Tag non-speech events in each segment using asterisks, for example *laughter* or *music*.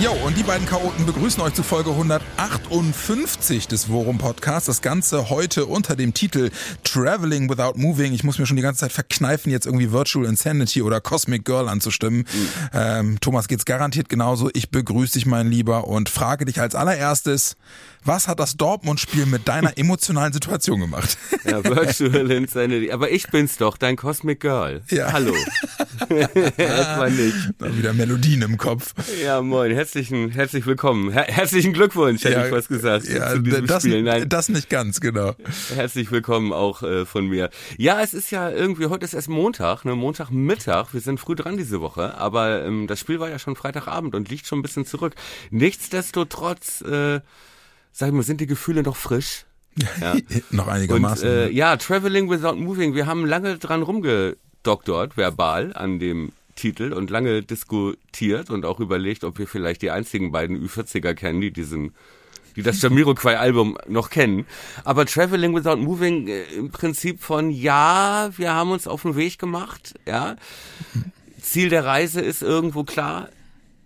Jo, und die beiden Chaoten begrüßen euch zu Folge 158 des Worum Podcasts. Das Ganze heute unter dem Titel Traveling Without Moving. Ich muss mir schon die ganze Zeit verkneifen, jetzt irgendwie Virtual Insanity oder Cosmic Girl anzustimmen. Mhm. Ähm, Thomas geht's garantiert genauso. Ich begrüße dich, mein Lieber, und frage dich als allererstes, was hat das Dortmund-Spiel mit deiner *laughs* emotionalen Situation gemacht? Ja, Virtual Insanity. Aber ich bin's doch, dein Cosmic Girl. Ja. Hallo. *laughs* Etwa nicht. Dann wieder Melodien im Kopf. Ja, moin. Herzlichen, herzlich willkommen. Her herzlichen Glückwunsch, hätte ja, ich was gesagt. Ja, zu diesem das, Spiel. Nein. das nicht ganz, genau. Herzlich willkommen auch äh, von mir. Ja, es ist ja irgendwie, heute ist erst Montag, ne, Montagmittag. Wir sind früh dran diese Woche, aber ähm, das Spiel war ja schon Freitagabend und liegt schon ein bisschen zurück. Nichtsdestotrotz, äh, sag ich mal, sind die Gefühle noch frisch? Ja. *laughs* noch einigermaßen. Und, äh, ja, Traveling Without Moving. Wir haben lange dran rumgedoktort, verbal, an dem Titel und lange diskutiert und auch überlegt, ob wir vielleicht die einzigen beiden Ü40er kennen, die diesen die das Jamiroquai-Album noch kennen. Aber Traveling Without Moving äh, im Prinzip von ja, wir haben uns auf den Weg gemacht, ja. Ziel der Reise ist irgendwo klar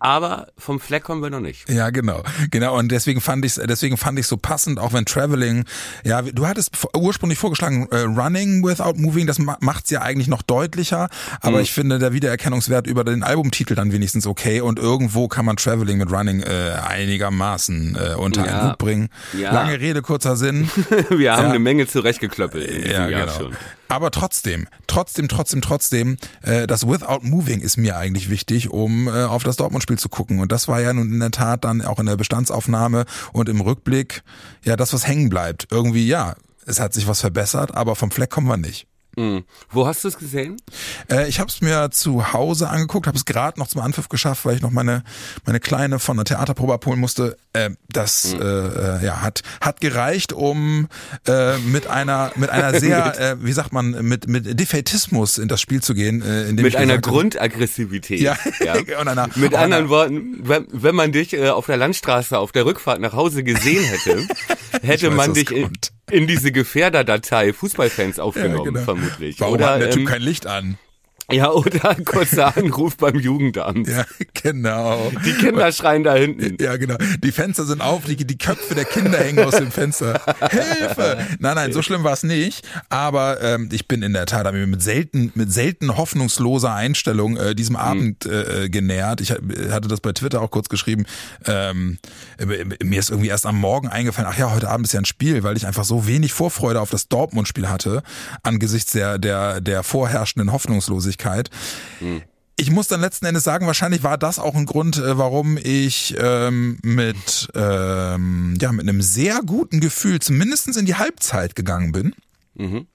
aber vom Fleck kommen wir noch nicht. Ja, genau. Genau. Und deswegen fand ich deswegen fand ich so passend, auch wenn Traveling, ja, du hattest ursprünglich vorgeschlagen, äh, Running without Moving, das macht's ja eigentlich noch deutlicher. Aber mhm. ich finde der Wiedererkennungswert über den Albumtitel dann wenigstens okay. Und irgendwo kann man Traveling mit Running äh, einigermaßen äh, unter ja. einen Hut bringen. Ja. Lange Rede, kurzer Sinn. *laughs* wir haben ja. eine Menge zurechtgeklöppelt in ja, Jahr genau. schon. Aber trotzdem, trotzdem, trotzdem, trotzdem, äh, das Without Moving ist mir eigentlich wichtig, um äh, auf das Dortmund-Spiel zu gucken. Und das war ja nun in der Tat dann auch in der Bestandsaufnahme und im Rückblick ja das, was hängen bleibt. Irgendwie, ja, es hat sich was verbessert, aber vom Fleck kommen wir nicht. Mhm. Wo hast du es gesehen? Äh, ich habe es mir zu Hause angeguckt, habe es gerade noch zum Anpfiff geschafft, weil ich noch meine meine kleine von der Theaterprobe abholen musste. Äh, das mhm. äh, ja hat hat gereicht, um äh, mit einer mit einer *laughs* sehr äh, wie sagt man mit mit Defetismus in das Spiel zu gehen. Äh, mit einer Grundaggressivität. Ja. ja. und *laughs* einer, mit anderen einer, Worten, wenn, wenn man dich äh, auf der Landstraße auf der Rückfahrt nach Hause gesehen hätte, *laughs* hätte weiß, man dich in, in diese Gefährderdatei Fußballfans aufgenommen, ja, genau. vermutlich. Warum Oder, hat der Typ ähm, kein Licht an? Ja, oder ein kurzer Anruf beim Jugendamt. Ja, genau. Die Kinder schreien da hinten. Ja, genau. Die Fenster sind auf, die, die Köpfe der Kinder hängen aus dem Fenster. Hilfe! Nein, nein, so schlimm war es nicht. Aber ähm, ich bin in der Tat mit selten, mit selten hoffnungsloser Einstellung äh, diesem mhm. Abend äh, genährt. Ich hatte das bei Twitter auch kurz geschrieben. Ähm, mir ist irgendwie erst am Morgen eingefallen, ach ja, heute Abend ist ja ein Spiel, weil ich einfach so wenig Vorfreude auf das Dortmund-Spiel hatte, angesichts der, der, der vorherrschenden Hoffnungslosigkeit. Öffentlichkeit. Hm. Ich muss dann letzten Endes sagen, wahrscheinlich war das auch ein Grund, äh, warum ich ähm, mit, ähm, ja, mit einem sehr guten Gefühl zumindestens in die Halbzeit gegangen bin. Mhm.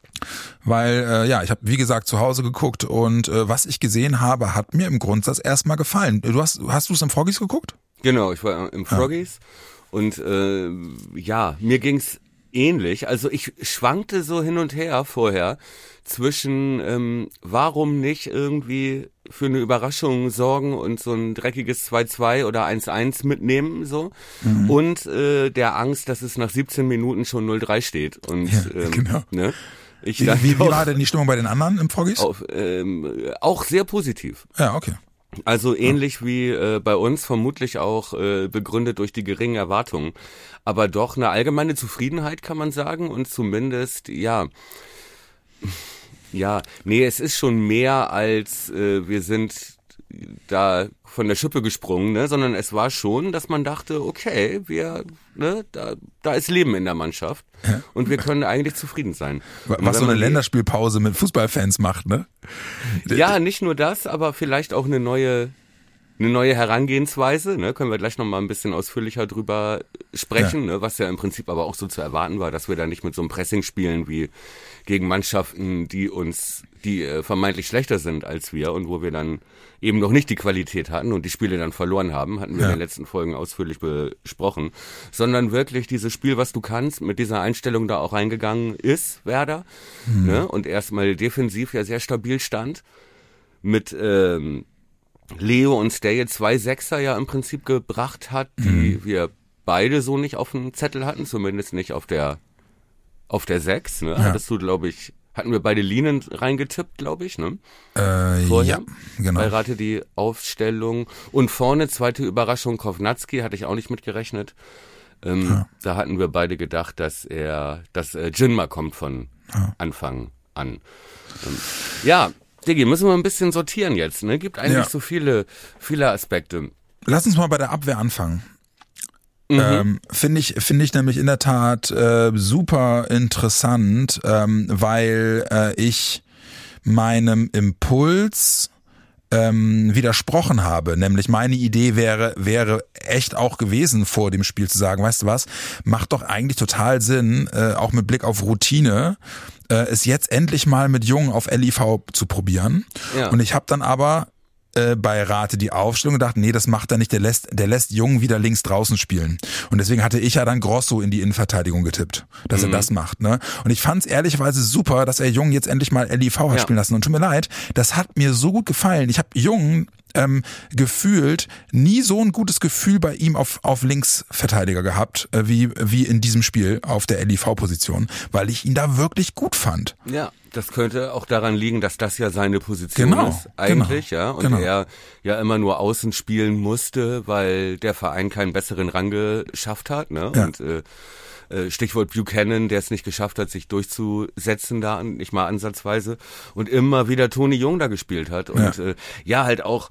Weil, äh, ja, ich habe, wie gesagt, zu Hause geguckt und äh, was ich gesehen habe, hat mir im Grundsatz erstmal gefallen. Du hast, hast du es im Froggies geguckt? Genau, ich war im Froggies. Ja. Und äh, ja, mir ging's ähnlich. Also ich schwankte so hin und her vorher zwischen, ähm, warum nicht irgendwie für eine Überraschung sorgen und so ein dreckiges 2-2 oder 1-1 mitnehmen, so. Mhm. Und äh, der Angst, dass es nach 17 Minuten schon 0-3 steht. Und, ja, ähm, genau. Ne? Ich wie, wie, wie war denn die Stimmung bei den anderen im Froggies? Auf, ähm, auch sehr positiv. Ja, okay. Also ähnlich wie äh, bei uns, vermutlich auch äh, begründet durch die geringen Erwartungen. Aber doch eine allgemeine Zufriedenheit kann man sagen und zumindest, ja, ja, nee, es ist schon mehr als äh, wir sind da von der Schippe gesprungen, ne, sondern es war schon, dass man dachte, okay, wir, ne, da, da ist Leben in der Mannschaft und wir können eigentlich zufrieden sein. Was so eine Länderspielpause mit Fußballfans macht, ne? Ja, nicht nur das, aber vielleicht auch eine neue eine neue Herangehensweise, ne, können wir gleich nochmal ein bisschen ausführlicher drüber sprechen, ja. ne, was ja im Prinzip aber auch so zu erwarten war, dass wir da nicht mit so einem Pressing spielen wie gegen Mannschaften, die uns, die äh, vermeintlich schlechter sind als wir und wo wir dann eben noch nicht die Qualität hatten und die Spiele dann verloren haben, hatten wir ja. in den letzten Folgen ausführlich besprochen, sondern wirklich dieses Spiel, was du kannst, mit dieser Einstellung da auch reingegangen ist, Werder, mhm. ne, und erstmal defensiv ja sehr stabil stand, mit ähm, Leo und Stay zwei Sechser ja im Prinzip gebracht hat, die Mhm. wir beide so nicht auf dem Zettel hatten, zumindest nicht auf der auf der Sechs. Ne? Hattest du, glaube ich, hatten wir beide Linien reingetippt, glaube ich, ne? Äh, Vorher? ja, genau. Bei Rate die Aufstellung. Und vorne, zweite Überraschung, Kovnatski, hatte ich auch nicht mitgerechnet. Ähm, Da hatten wir beide gedacht, dass er, dass äh, Jinma kommt von Anfang an. Ähm, ja, Diggi, müssen wir ein bisschen sortieren jetzt, ne? Gibt eigentlich Ja. so viele, viele Aspekte. Lass uns mal bei der Abwehr anfangen. Ähm, finde ich finde ich nämlich in der Tat äh, super interessant, ähm, weil äh, ich meinem Impuls ähm, widersprochen habe. Nämlich meine Idee wäre, wäre echt auch gewesen, vor dem Spiel zu sagen, weißt du was, macht doch eigentlich total Sinn, äh, auch mit Blick auf Routine, äh, es jetzt endlich mal mit Jungen auf LIV zu probieren. Ja. Und ich habe dann aber äh, bei Rate die Aufstellung gedacht, nee, das macht er nicht, der lässt, der lässt Jungen wieder links draußen spielen. Und deswegen hatte ich ja dann Grosso in die Innenverteidigung getippt, dass Mhm. er das macht. Ne? Und ich fand es ehrlicherweise super, dass er Jungen jetzt endlich mal LIV hat Ja. spielen lassen. Und tut mir leid, das hat mir so gut gefallen. Ich habe Jungen ähm, gefühlt nie so ein gutes Gefühl bei ihm auf, auf Linksverteidiger gehabt, äh, wie, wie in diesem Spiel auf der LIV-Position, weil ich ihn da wirklich gut fand. Ja, das könnte auch daran liegen, dass das ja seine Position Genau, ist, eigentlich, genau, ja. Und genau. er ja immer nur außen spielen musste, weil der Verein keinen besseren Rang geschafft hat, ne? Ja. Und äh, äh, Stichwort Buchanan, der es nicht geschafft hat, sich durchzusetzen da, nicht mal ansatzweise. Und immer wieder Toni Jung da gespielt hat. Und Ja. äh, ja, halt auch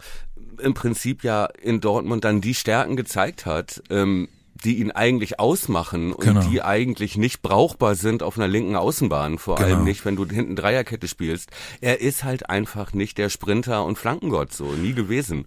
im Prinzip ja in Dortmund dann die Stärken gezeigt hat, ähm, die ihn eigentlich ausmachen und Genau. die eigentlich nicht brauchbar sind auf einer linken Außenbahn, vor Genau. allem nicht, wenn du hinten Dreierkette spielst. Er ist halt einfach nicht der Sprinter und Flankengott so, nie gewesen.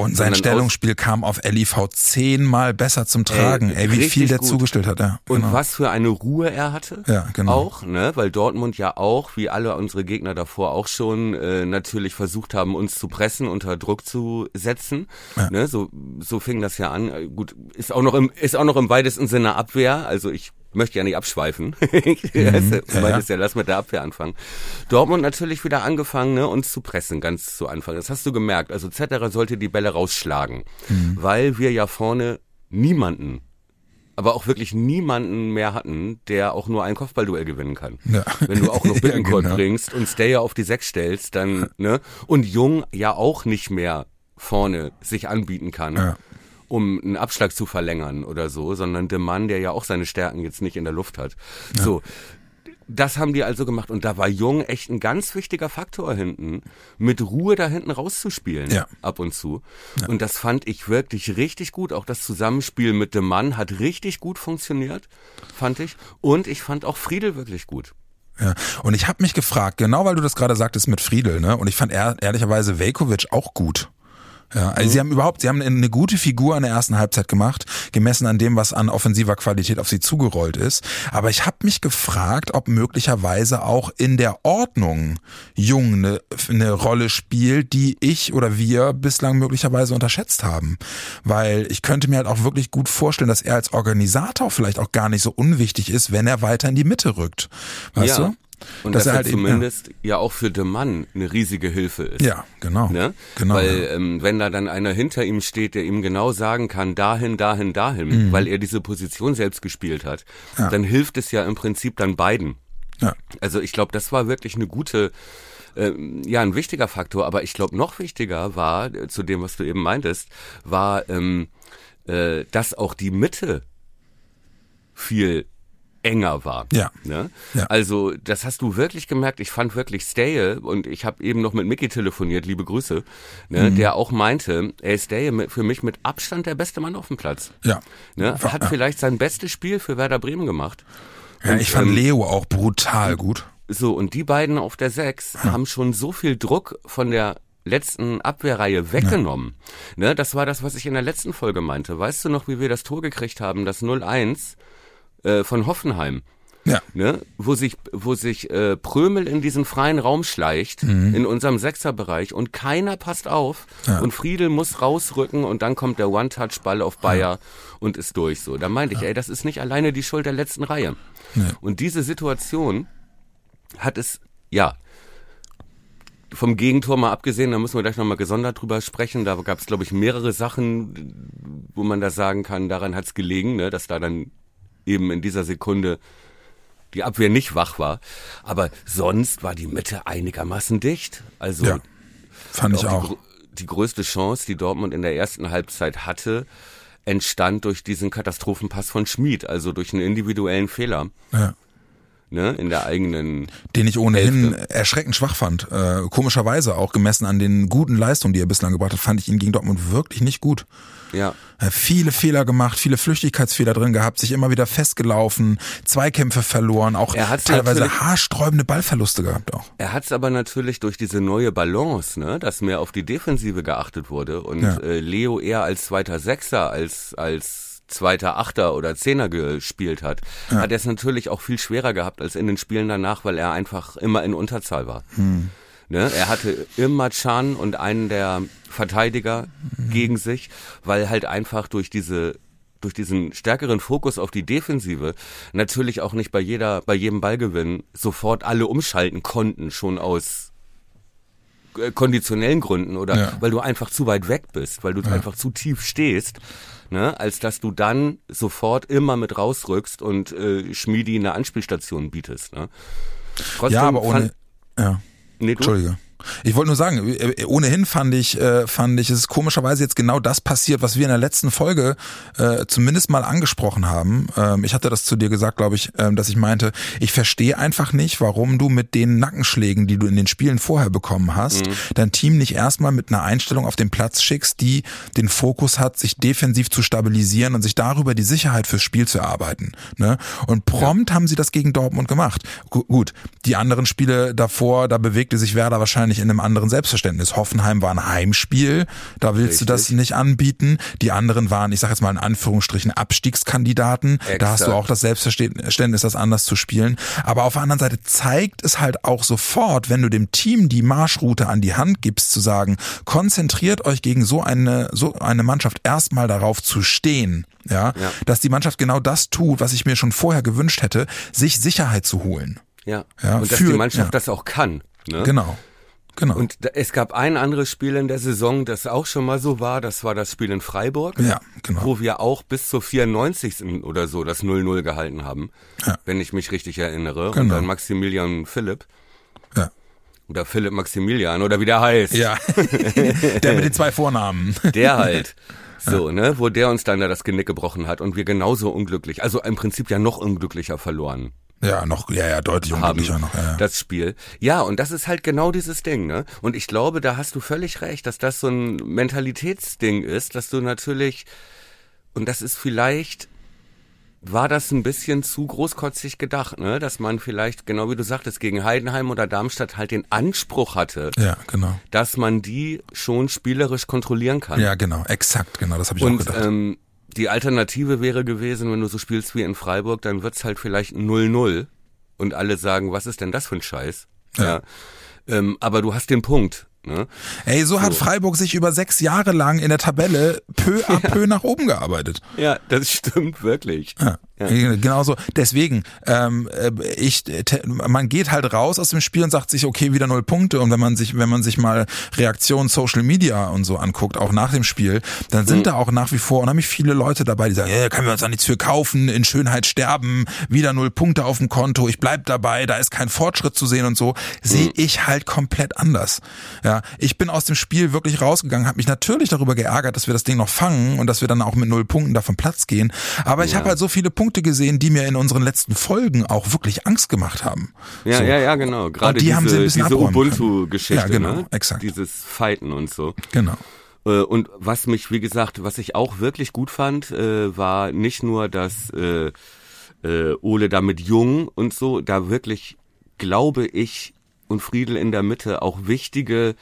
Und sein Stellungsspiel kam auf LIV zehnmal besser zum Tragen. Ey, wie viel der gut. zugestellt hat. Ja, Und genau. was für eine Ruhe er hatte. Ja, genau. Auch, ne, weil Dortmund ja auch, wie alle unsere Gegner davor auch schon, äh, natürlich versucht haben, uns zu pressen, unter Druck zu setzen. Ne, so, so fing das ja an. Äh, Gut, ist auch noch im, ist auch noch im weitesten Sinne Abwehr. Also ich möchte ja nicht abschweifen. *laughs* Mhm. ja, meintest ja, lass mit der Abwehr anfangen. Dortmund natürlich wieder angefangen, ne, uns zu pressen, ganz zu Anfang. Das hast du gemerkt. Also Zetterer sollte die Bälle rausschlagen, Mhm. weil wir ja vorne niemanden aber auch wirklich niemanden mehr hatten, der auch nur ein Kopfballduell gewinnen kann. Ja. Wenn du auch noch *laughs* Ja, Bittencourt genau. bringst und Stayer auf die Sechs stellst, dann, ne? Und Jung ja auch nicht mehr vorne sich anbieten kann. Ja. Um einen Abschlag zu verlängern oder so, sondern der Mann, der ja auch seine Stärken jetzt nicht in der Luft hat. So, das haben die also gemacht und da war Jung echt ein ganz wichtiger Faktor hinten, mit Ruhe da hinten rauszuspielen, Ja. ab und zu. Und das fand ich wirklich richtig gut. Auch das Zusammenspiel mit dem Mann hat richtig gut funktioniert, fand ich. Und ich fand auch Friedel wirklich gut. Ja. Und ich habe mich gefragt, genau weil du das gerade sagtest mit Friedel, ne? Und ich fand ehr, ehrlicherweise Velkovic auch gut. Ja, also sie haben überhaupt, sie haben eine gute Figur in der ersten Halbzeit gemacht, gemessen an dem, was an offensiver Qualität auf sie zugerollt ist. Aber ich habe mich gefragt, ob möglicherweise auch in der Ordnung Jung eine, eine Rolle spielt, die ich oder wir bislang möglicherweise unterschätzt haben. Weil ich könnte mir halt auch wirklich gut vorstellen, dass er als Organisator vielleicht auch gar nicht so unwichtig ist, wenn er weiter in die Mitte rückt. Weißt ja. du? Und Dass dass, er halt eben- zumindest ja. auch für den Mann eine riesige Hilfe ist. Ja, genau. Ne? Genau. Weil ja. ähm, wenn da dann einer hinter ihm steht, der ihm genau sagen kann, dahin, dahin, dahin, weil er diese Position selbst gespielt hat, Mhm. Ja. dann hilft es ja im Prinzip dann beiden. ja. Also ich glaube, das war wirklich eine gute, ähm, ja, ein wichtiger Faktor. Aber ich glaube, noch wichtiger war, äh, zu dem, was du eben meintest, war, ähm, äh, dass auch die Mitte viel enger war. Ja. Ne? Ja. Also das hast du wirklich gemerkt. Ich fand wirklich Stale und ich habe eben noch mit Mickey telefoniert, liebe Grüße, Mhm. ne, der auch meinte, ey, Stale für mich mit Abstand der beste Mann auf dem Platz. Ja. Ne? Hat vielleicht sein bestes Spiel für Werder Bremen gemacht. Ja, ich fand ähm, Leo auch brutal gut. So, und die beiden auf der Sechs haben schon so viel Druck von der letzten Abwehrreihe weggenommen. Ne, das war das, was ich in der letzten Folge meinte. Weißt du noch, wie wir das Tor gekriegt haben, das 0-1 äh, von Hoffenheim? Ja. Ne, wo sich, wo sich äh, Prömel in diesen freien Raum schleicht, Mhm. in unserem Sechserbereich und keiner passt auf Ja. und Friedel muss rausrücken und dann kommt der One-Touch-Ball auf Bayer und ist durch so. Da meinte ich, ey, das ist nicht alleine die Schuld der letzten Reihe. Und diese Situation hat es, ja, vom Gegentor mal abgesehen, da müssen wir gleich nochmal gesondert drüber sprechen. Da gab es, glaube ich, mehrere Sachen, wo man da sagen kann, daran hat es gelegen, ne, dass da dann eben in dieser Sekunde die Abwehr nicht wach war. Aber sonst war die Mitte einigermaßen dicht. Also Ja, fand ich die, auch. grö- die größte Chance, die Dortmund in der ersten Halbzeit hatte, entstand durch diesen Katastrophenpass von Schmid, also durch einen individuellen Fehler Ja. Ne, in der eigenen Den ich ohnehin erschreckend schwach fand. Äh, komischerweise auch gemessen an den guten Leistungen, die er bislang gebracht hat, fand ich ihn gegen Dortmund wirklich nicht gut. ja, Er hat viele Fehler gemacht, viele Flüchtigkeitsfehler drin gehabt, sich immer wieder festgelaufen, Zweikämpfe verloren, auch Er teilweise haarsträubende Ballverluste gehabt auch. Er hat es aber natürlich durch diese neue Balance, ne, dass mehr auf die Defensive geachtet wurde und Ja. äh, Leo eher als zweiter Sechser als als zweiter Achter oder Zehner gespielt hat, hat er es natürlich auch viel schwerer gehabt als in den Spielen danach, weil er einfach immer in Unterzahl war. Ne? Er hatte immer Chan und einen der Verteidiger gegen sich, weil halt einfach durch diese durch diesen stärkeren Fokus auf die Defensive natürlich auch nicht bei jeder bei jedem Ballgewinn sofort alle umschalten konnten schon aus äh, konditionellen Gründen oder Ja. weil du einfach zu weit weg bist, weil du einfach zu tief stehst, ne, als dass du dann sofort immer mit rausrückst und äh, Schmiedi eine Anspielstation bietest. Ne. Trotzdem Ja, aber ohne, fand, ja. nee? Entschuldige. Ich wollte nur sagen, äh, ohnehin fand ich, äh, fand ich, es ist komischerweise jetzt genau das passiert, was wir in der letzten Folge äh, zumindest mal angesprochen haben. Ähm, ich hatte das zu dir gesagt, glaube ich, ähm, dass ich meinte, ich verstehe einfach nicht, warum du mit den Nackenschlägen, die du in den Spielen vorher bekommen hast, dein Team nicht erstmal mit einer Einstellung auf den Platz schickst, die den Fokus hat, sich defensiv zu stabilisieren und sich darüber die Sicherheit fürs Spiel zu erarbeiten. Ne? Und prompt haben sie das gegen Dortmund gemacht. Gu gut, die anderen Spiele davor, da bewegte sich Werder wahrscheinlich in einem anderen Selbstverständnis. Hoffenheim war ein Heimspiel, da willst du das Richtig. nicht anbieten. Die anderen waren, ich sage jetzt mal in Anführungsstrichen, Abstiegskandidaten. Da hast du Exakt. auch das Selbstverständnis, das anders zu spielen. Aber auf der anderen Seite zeigt es halt auch sofort, wenn du dem Team die Marschroute an die Hand gibst, zu sagen, konzentriert euch gegen so eine, so eine Mannschaft erstmal darauf zu stehen. Ja, Ja. dass die Mannschaft genau das tut, was ich mir schon vorher gewünscht hätte, sich Sicherheit zu holen. Ja. Ja, und dass für- die Mannschaft ja. das auch kann. Ne? Genau. Genau. Und es gab ein anderes Spiel in der Saison, das auch schon mal so war. Das war das Spiel in Freiburg. Ja, genau. Wo wir auch bis zur 94. oder so das 0-0 gehalten haben. Ja. Wenn ich mich richtig erinnere. Und Genau. dann Maximilian Philipp. ja. Oder Philipp Maximilian oder wie der heißt. ja. *laughs* Der mit den zwei Vornamen. Der halt. *laughs* So, ne, wo der uns dann da das Genick gebrochen hat und wir genauso unglücklich, also im Prinzip ja noch unglücklicher verloren Ja, noch, ja, ja, deutlich unglücklicher noch. Ja, ja. das Spiel. Ja, und das ist halt genau dieses Ding, ne? Und ich glaube, da hast du völlig recht, dass das so ein Mentalitätsding ist, dass du natürlich, und das ist vielleicht, war das ein bisschen zu großkotzig gedacht, ne? Dass man vielleicht, genau wie du sagtest, gegen Heidenheim oder Darmstadt halt den Anspruch hatte, ja, genau. dass man die schon spielerisch kontrollieren kann. Ja, genau, exakt, genau, das habe ich auch Und gedacht. ähm, die Alternative wäre gewesen, wenn du so spielst wie in Freiburg, dann wird's halt vielleicht 0-0 und alle sagen, was ist denn das für ein Scheiß? Ja. Ähm, aber du hast den Punkt. Ne? Ey, so hat Freiburg sich über sechs Jahre lang in der Tabelle peu à *laughs* peu nach oben gearbeitet. Ja, das stimmt wirklich. Ja. Genau so. Deswegen, ähm, äh, ich, man geht halt raus aus dem Spiel und sagt sich, okay, wieder null Punkte. Und wenn man sich, wenn man sich mal Reaktionen Social Media und so anguckt, auch nach dem Spiel, dann sind da auch nach wie vor unheimlich viele Leute dabei, die sagen, ja, können wir uns da nichts für kaufen, in Schönheit sterben, wieder null Punkte auf dem Konto, ich bleib dabei, da ist kein Fortschritt zu sehen und so. Sehe ich halt komplett anders. Ja, ich bin aus dem Spiel wirklich rausgegangen, habe mich natürlich darüber geärgert, dass wir das Ding noch fangen und dass wir dann auch mit null Punkten davon Platz gehen. Aber ich Ja. habe halt so viele Punkte gesehen, die mir in unseren letzten Folgen auch wirklich Angst gemacht haben. Ja, so. ja, ja, genau. Gerade die diese, haben sie ein bisschen diese. Ubuntu-Geschichte, Ja, genau, ne? exakt. Dieses Fighten und so. Genau. Äh, Und was mich, wie gesagt, was ich auch wirklich gut fand, äh, war nicht nur, dass äh, Ole da mit Jung und so, da wirklich, glaube ich, und Friedel in der Mitte auch wichtige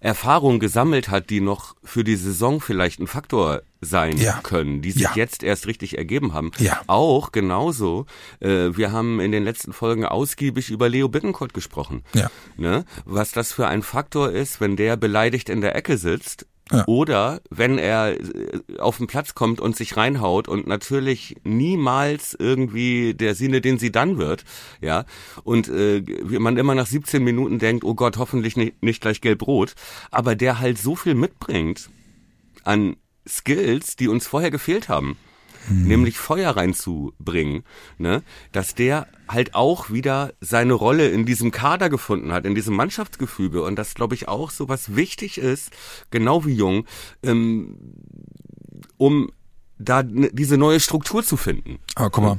Erfahrungen gesammelt hat, die noch für die Saison vielleicht ein Faktor sein Ja. können, die sich Ja. jetzt erst richtig ergeben haben. Ja. Auch genauso, äh, wir haben in den letzten Folgen ausgiebig über Leo Bittencourt gesprochen. Ja. Ne? Was das für ein Faktor ist, wenn der beleidigt in der Ecke sitzt, Oder wenn er äh, auf den Platz kommt und sich reinhaut und natürlich niemals irgendwie der Sinne, den sie dann wird, ja, und äh, man immer nach 17 Minuten denkt, oh Gott, hoffentlich nicht, nicht gleich gelb-rot, aber der halt so viel mitbringt an Skills, die uns vorher gefehlt haben hm. nämlich Feuer reinzubringen, ne, dass der halt auch wieder seine Rolle in diesem Kader gefunden hat, in diesem Mannschaftsgefüge und das glaube ich auch so was wichtig ist, genau wie Jung, ähm, um da diese neue Struktur zu finden. Aber guck mal,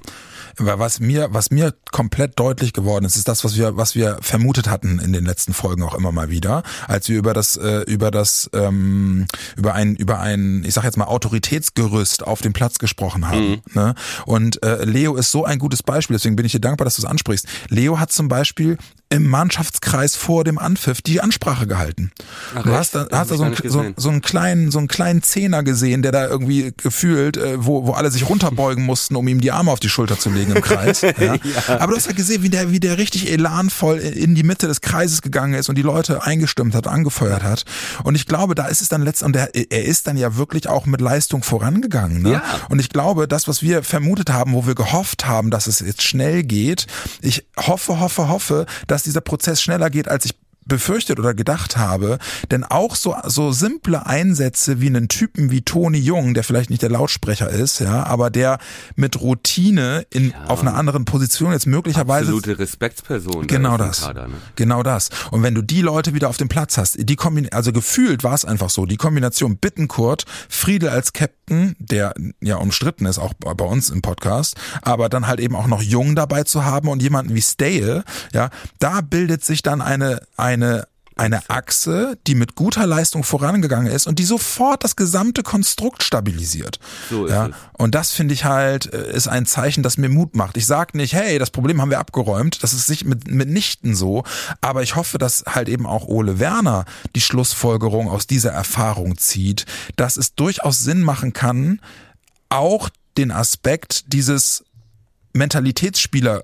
was mir, was mir komplett deutlich geworden ist, ist das, was wir, was wir vermutet hatten in den letzten Folgen auch immer mal wieder, als wir über das, äh, über das, ähm, über ein, über ein, ich sag jetzt mal Autoritätsgerüst auf dem Platz gesprochen haben. Mhm. Ne? Und äh, Leo ist so ein gutes Beispiel, deswegen bin ich dir dankbar, dass du es ansprichst. Leo hat zum Beispiel im Mannschaftskreis vor dem Anpfiff die Ansprache gehalten. Ach, du hast da, hast da so, einen, so, so, einen kleinen, so einen kleinen Zehner gesehen, der da irgendwie gefühlt, äh, wo, wo alle sich runterbeugen *laughs* mussten, um ihm die Arme auf die Schulter zu legen im Kreis. *laughs* Ja. ja. Aber du hast ja gesehen, wie der, wie der richtig elanvoll in die Mitte des Kreises gegangen ist und die Leute eingestimmt hat, angefeuert hat. Und ich glaube, da ist es dann letztendlich, und der, er ist dann ja wirklich auch mit Leistung vorangegangen. Ne? Ja. Und ich glaube, das, was wir vermutet haben, wo wir gehofft haben, dass es jetzt schnell geht, ich hoffe, hoffe, hoffe, dass dieser Prozess schneller geht, als ich befürchtet oder gedacht habe. Denn auch so, so simple Einsätze wie einen Typen wie Toni Jung, der vielleicht nicht der Lautsprecher ist, ja, aber der mit Routine in, ja. auf einer anderen Position jetzt möglicherweise. Absolute Respektsperson. Genau da das. Kader, ne? Genau das. Und wenn du die Leute wieder auf dem Platz hast, die Kombin also gefühlt war es einfach so, die Kombination Bittenkurt, Friedel als Captain, der ja umstritten ist, auch bei uns im Podcast, aber dann halt eben auch noch Jung dabei zu haben und jemanden wie Stale, ja, da bildet sich dann eine, eine eine eine Achse, die mit guter Leistung vorangegangen ist und die sofort das gesamte Konstrukt stabilisiert. So ist ja, es. Und das finde ich halt äh, ist ein Zeichen, das mir Mut macht. Ich sage nicht, hey, das Problem haben wir abgeräumt, das ist sich mit, mitnichten so, aber ich hoffe, dass halt eben auch Ole Werner die Schlussfolgerung aus dieser Erfahrung zieht, dass es durchaus Sinn machen kann, auch den Aspekt dieses Mentalitätsspieler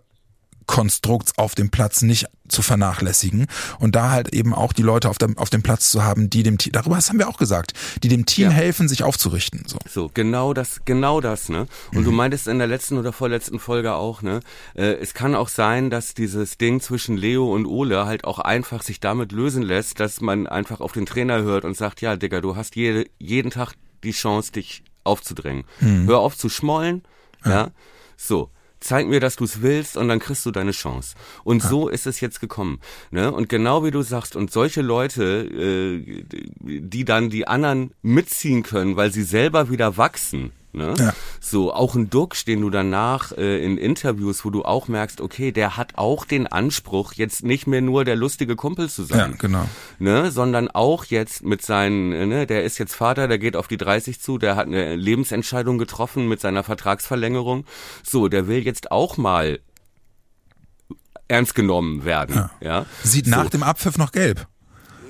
Konstrukts auf dem Platz nicht zu vernachlässigen und da halt eben auch die Leute auf dem, auf dem Platz zu haben, die dem Team, darüber haben wir auch gesagt, die dem Team ja. helfen, sich aufzurichten. So. so, genau das, genau das, ne? Und mhm. du meintest in der letzten oder vorletzten Folge auch, ne? Äh, es kann auch sein, dass dieses Ding zwischen Leo und Ole halt auch einfach sich damit lösen lässt, dass man einfach auf den Trainer hört und sagt, ja, Digga, du hast jede, jeden Tag die Chance, dich aufzudrängen. Mhm. Hör auf zu schmollen, ja. ja? So zeig mir, dass du es willst und dann kriegst du deine Chance. Und ja. so ist es jetzt gekommen. Ne? Und genau wie du sagst, und solche Leute, äh, die dann die anderen mitziehen können, weil sie selber wieder wachsen, Ne? Ja. So, auch ein Duck, den du danach äh, in Interviews, wo du auch merkst, okay, der hat auch den Anspruch, jetzt nicht mehr nur der lustige Kumpel zu sein. Ja, genau. Ne? Sondern auch jetzt mit seinen, äh, ne, der ist jetzt Vater, der geht auf die 30 zu, der hat eine Lebensentscheidung getroffen mit seiner Vertragsverlängerung. So, der will jetzt auch mal ernst genommen werden. Ja. ja? Sieht so. nach dem Abpfiff noch gelb.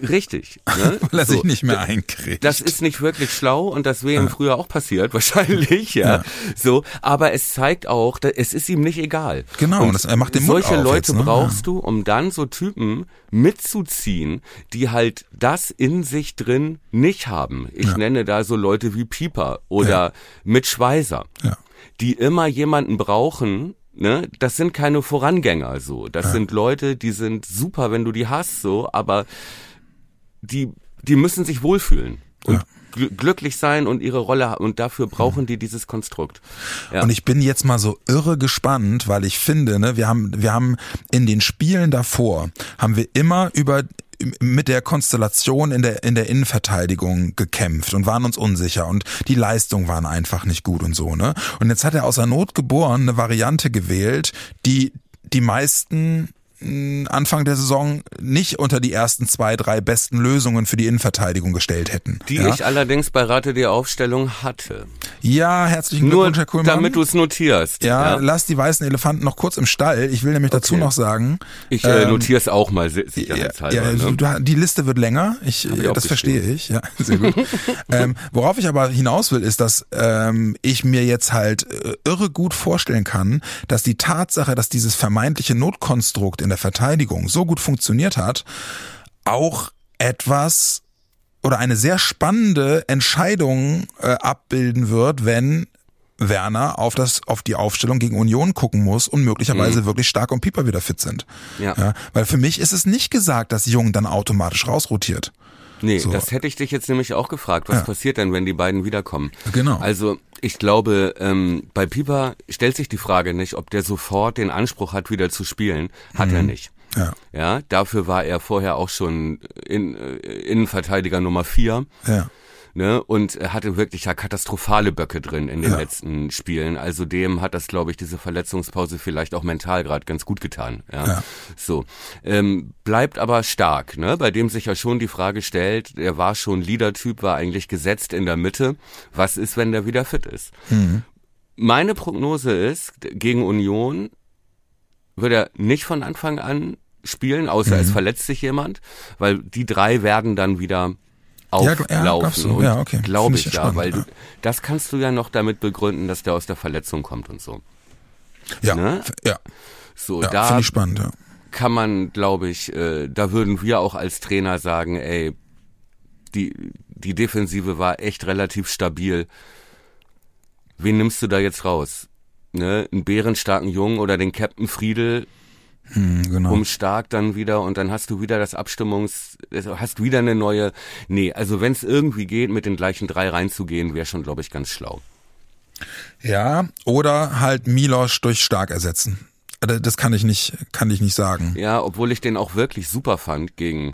Richtig. Ne? *laughs* Weil er so. sich nicht mehr einkriegt. Das ist nicht wirklich schlau und das wäre ihm ja. früher auch passiert, *laughs* wahrscheinlich, ja. ja. So, aber es zeigt auch, es ist ihm nicht egal. Genau, und das, er macht den Mund Solche Leute jetzt, ne? brauchst ja. du, um dann so Typen mitzuziehen, die halt das in sich drin nicht haben. Ich nenne da so Leute wie Pieper oder Mitch Weiser, die immer jemanden brauchen, ne, das sind keine Vorangänger so. Das ja. sind Leute, die sind super, wenn du die hast so, aber die, die müssen sich wohlfühlen. Und ja. glücklich sein und ihre Rolle haben. Und dafür brauchen die dieses Konstrukt. Ja. Und ich bin jetzt mal so irre gespannt, weil ich finde, ne, wir haben, wir haben in den Spielen davor, haben wir immer über mit der Konstellation in der, in der Innenverteidigung gekämpft und waren uns unsicher und die Leistungen waren einfach nicht gut und so, ne? Und jetzt hat er außer Not geboren eine Variante gewählt, die die meisten Anfang der Saison nicht unter die ersten zwei, drei besten Lösungen für die Innenverteidigung gestellt hätten. Die ja? ich allerdings bei Rate der Aufstellung hatte. Ja, herzlichen Glückwunsch, Herr Kuhlmann. damit du es notierst. Ja, ja, lass die weißen Elefanten noch kurz im Stall. Ich will nämlich okay. dazu noch sagen. Ich äh, ähm, notiere es auch mal sicherheitshalber. Ja, ja, ne? die Liste wird länger. Ich, ich das verstehe ich. Ja, sehr gut. *laughs* ähm, worauf ich aber hinaus will, ist, dass ähm, ich mir jetzt halt äh, irre gut vorstellen kann, dass die Tatsache, dass dieses vermeintliche Notkonstrukt in der Verteidigung so gut funktioniert hat, auch etwas oder eine sehr spannende Entscheidung äh, abbilden wird, wenn Werner auf das auf die Aufstellung gegen Union gucken muss und möglicherweise mhm. wirklich stark und Pieper wieder fit sind. Ja. ja. Weil für mich ist es nicht gesagt, dass Jung dann automatisch rausrotiert. Nee, so. das hätte ich dich jetzt nämlich auch gefragt. Was ja. passiert denn, wenn die beiden wiederkommen? Genau. Also ich glaube, ähm, bei Pieper stellt sich die Frage nicht, ob der sofort den Anspruch hat, wieder zu spielen. Hat mhm. er nicht. Ja. ja, dafür war er vorher auch schon in, äh, Innenverteidiger Nummer vier. Ja ne? Und er hatte wirklich ja katastrophale Böcke drin in den ja. letzten Spielen. Also dem hat das, glaube ich, diese Verletzungspause vielleicht auch mental gerade ganz gut getan. Ja. ja. So. Ähm, bleibt aber stark, ne? Bei dem sich ja schon die Frage stellt, er war schon Leader-Typ, war eigentlich gesetzt in der Mitte. Was ist, wenn der wieder fit ist? Mhm. Meine Prognose ist, gegen Union wird er nicht von Anfang an spielen, außer mhm. es verletzt sich jemand, weil die drei werden dann wieder auflaufen. Ja, ja, okay. Glaube ich, ich ja, weil du, das kannst du ja noch damit begründen, dass der aus der Verletzung kommt und so. Ja, ne? ja. So, ja, da ich spannend, ja. kann man, glaube ich, äh, da würden wir auch als Trainer sagen, ey, die, die Defensive war echt relativ stabil. Wen nimmst du da jetzt raus? Ne? Einen bärenstarken Jungen oder den Captain Friedel hm, genau. um stark dann wieder und dann hast du wieder das Abstimmungs, hast wieder eine neue. Nee, also wenn es irgendwie geht, mit den gleichen drei reinzugehen, wäre schon, glaube ich, ganz schlau. Ja, oder halt Milos durch stark ersetzen. Äh, das kann ich nicht, kann ich nicht sagen. Ja, obwohl ich den auch wirklich super fand gegen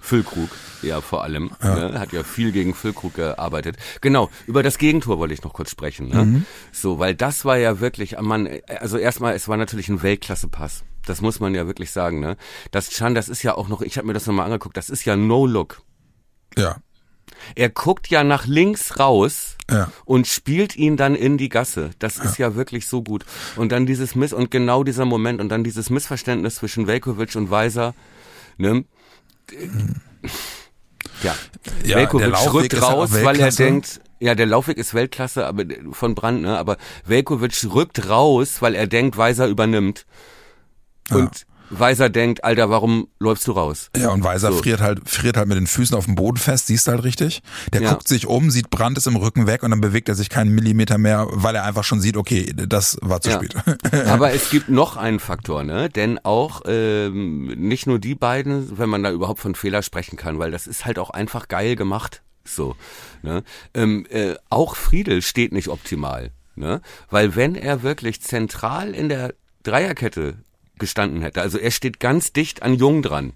Füllkrug, ja vor allem. Ja. Ne? Hat ja viel gegen Füllkrug gearbeitet. Genau, über das Gegentor wollte ich noch kurz sprechen. Ne? Mhm. So, weil das war ja wirklich, man, also erstmal, es war natürlich ein Weltklasse-Pass. Das muss man ja wirklich sagen, ne? Das Chan, das ist ja auch noch, ich habe mir das nochmal angeguckt, das ist ja No-Look. Ja. Er guckt ja nach links raus ja. und spielt ihn dann in die Gasse. Das ist ja. wirklich so gut. Und dann dieses Miss und genau dieser Moment und dann dieses Missverständnis zwischen Velkovic und Weiser, ne? Mhm. Ja, ja Velkovic rückt raus, weil er denkt, ja, der Laufweg ist Weltklasse, aber von Brand, ne? Aber Velkovic rückt raus, weil er denkt, Weiser übernimmt. Und Weiser denkt, Alter, warum läufst du raus? Ja, und Weiser so. friert halt, friert halt mit den Füßen auf dem Boden fest, siehst du halt richtig. Der ja. guckt sich um, sieht Brand ist im Rücken weg und dann bewegt er sich keinen Millimeter mehr, weil er einfach schon sieht, okay, das war zu ja. spät. *laughs* Aber es gibt *laughs* noch einen Faktor, ne? Denn auch ähm, nicht nur die beiden, wenn man da überhaupt von Fehler sprechen kann, weil das ist halt auch einfach geil gemacht. So, ne? Ähm, äh, auch Friedel steht nicht optimal, ne? Weil wenn er wirklich zentral in der Dreierkette gestanden hätte. Also er steht ganz dicht an Jung dran.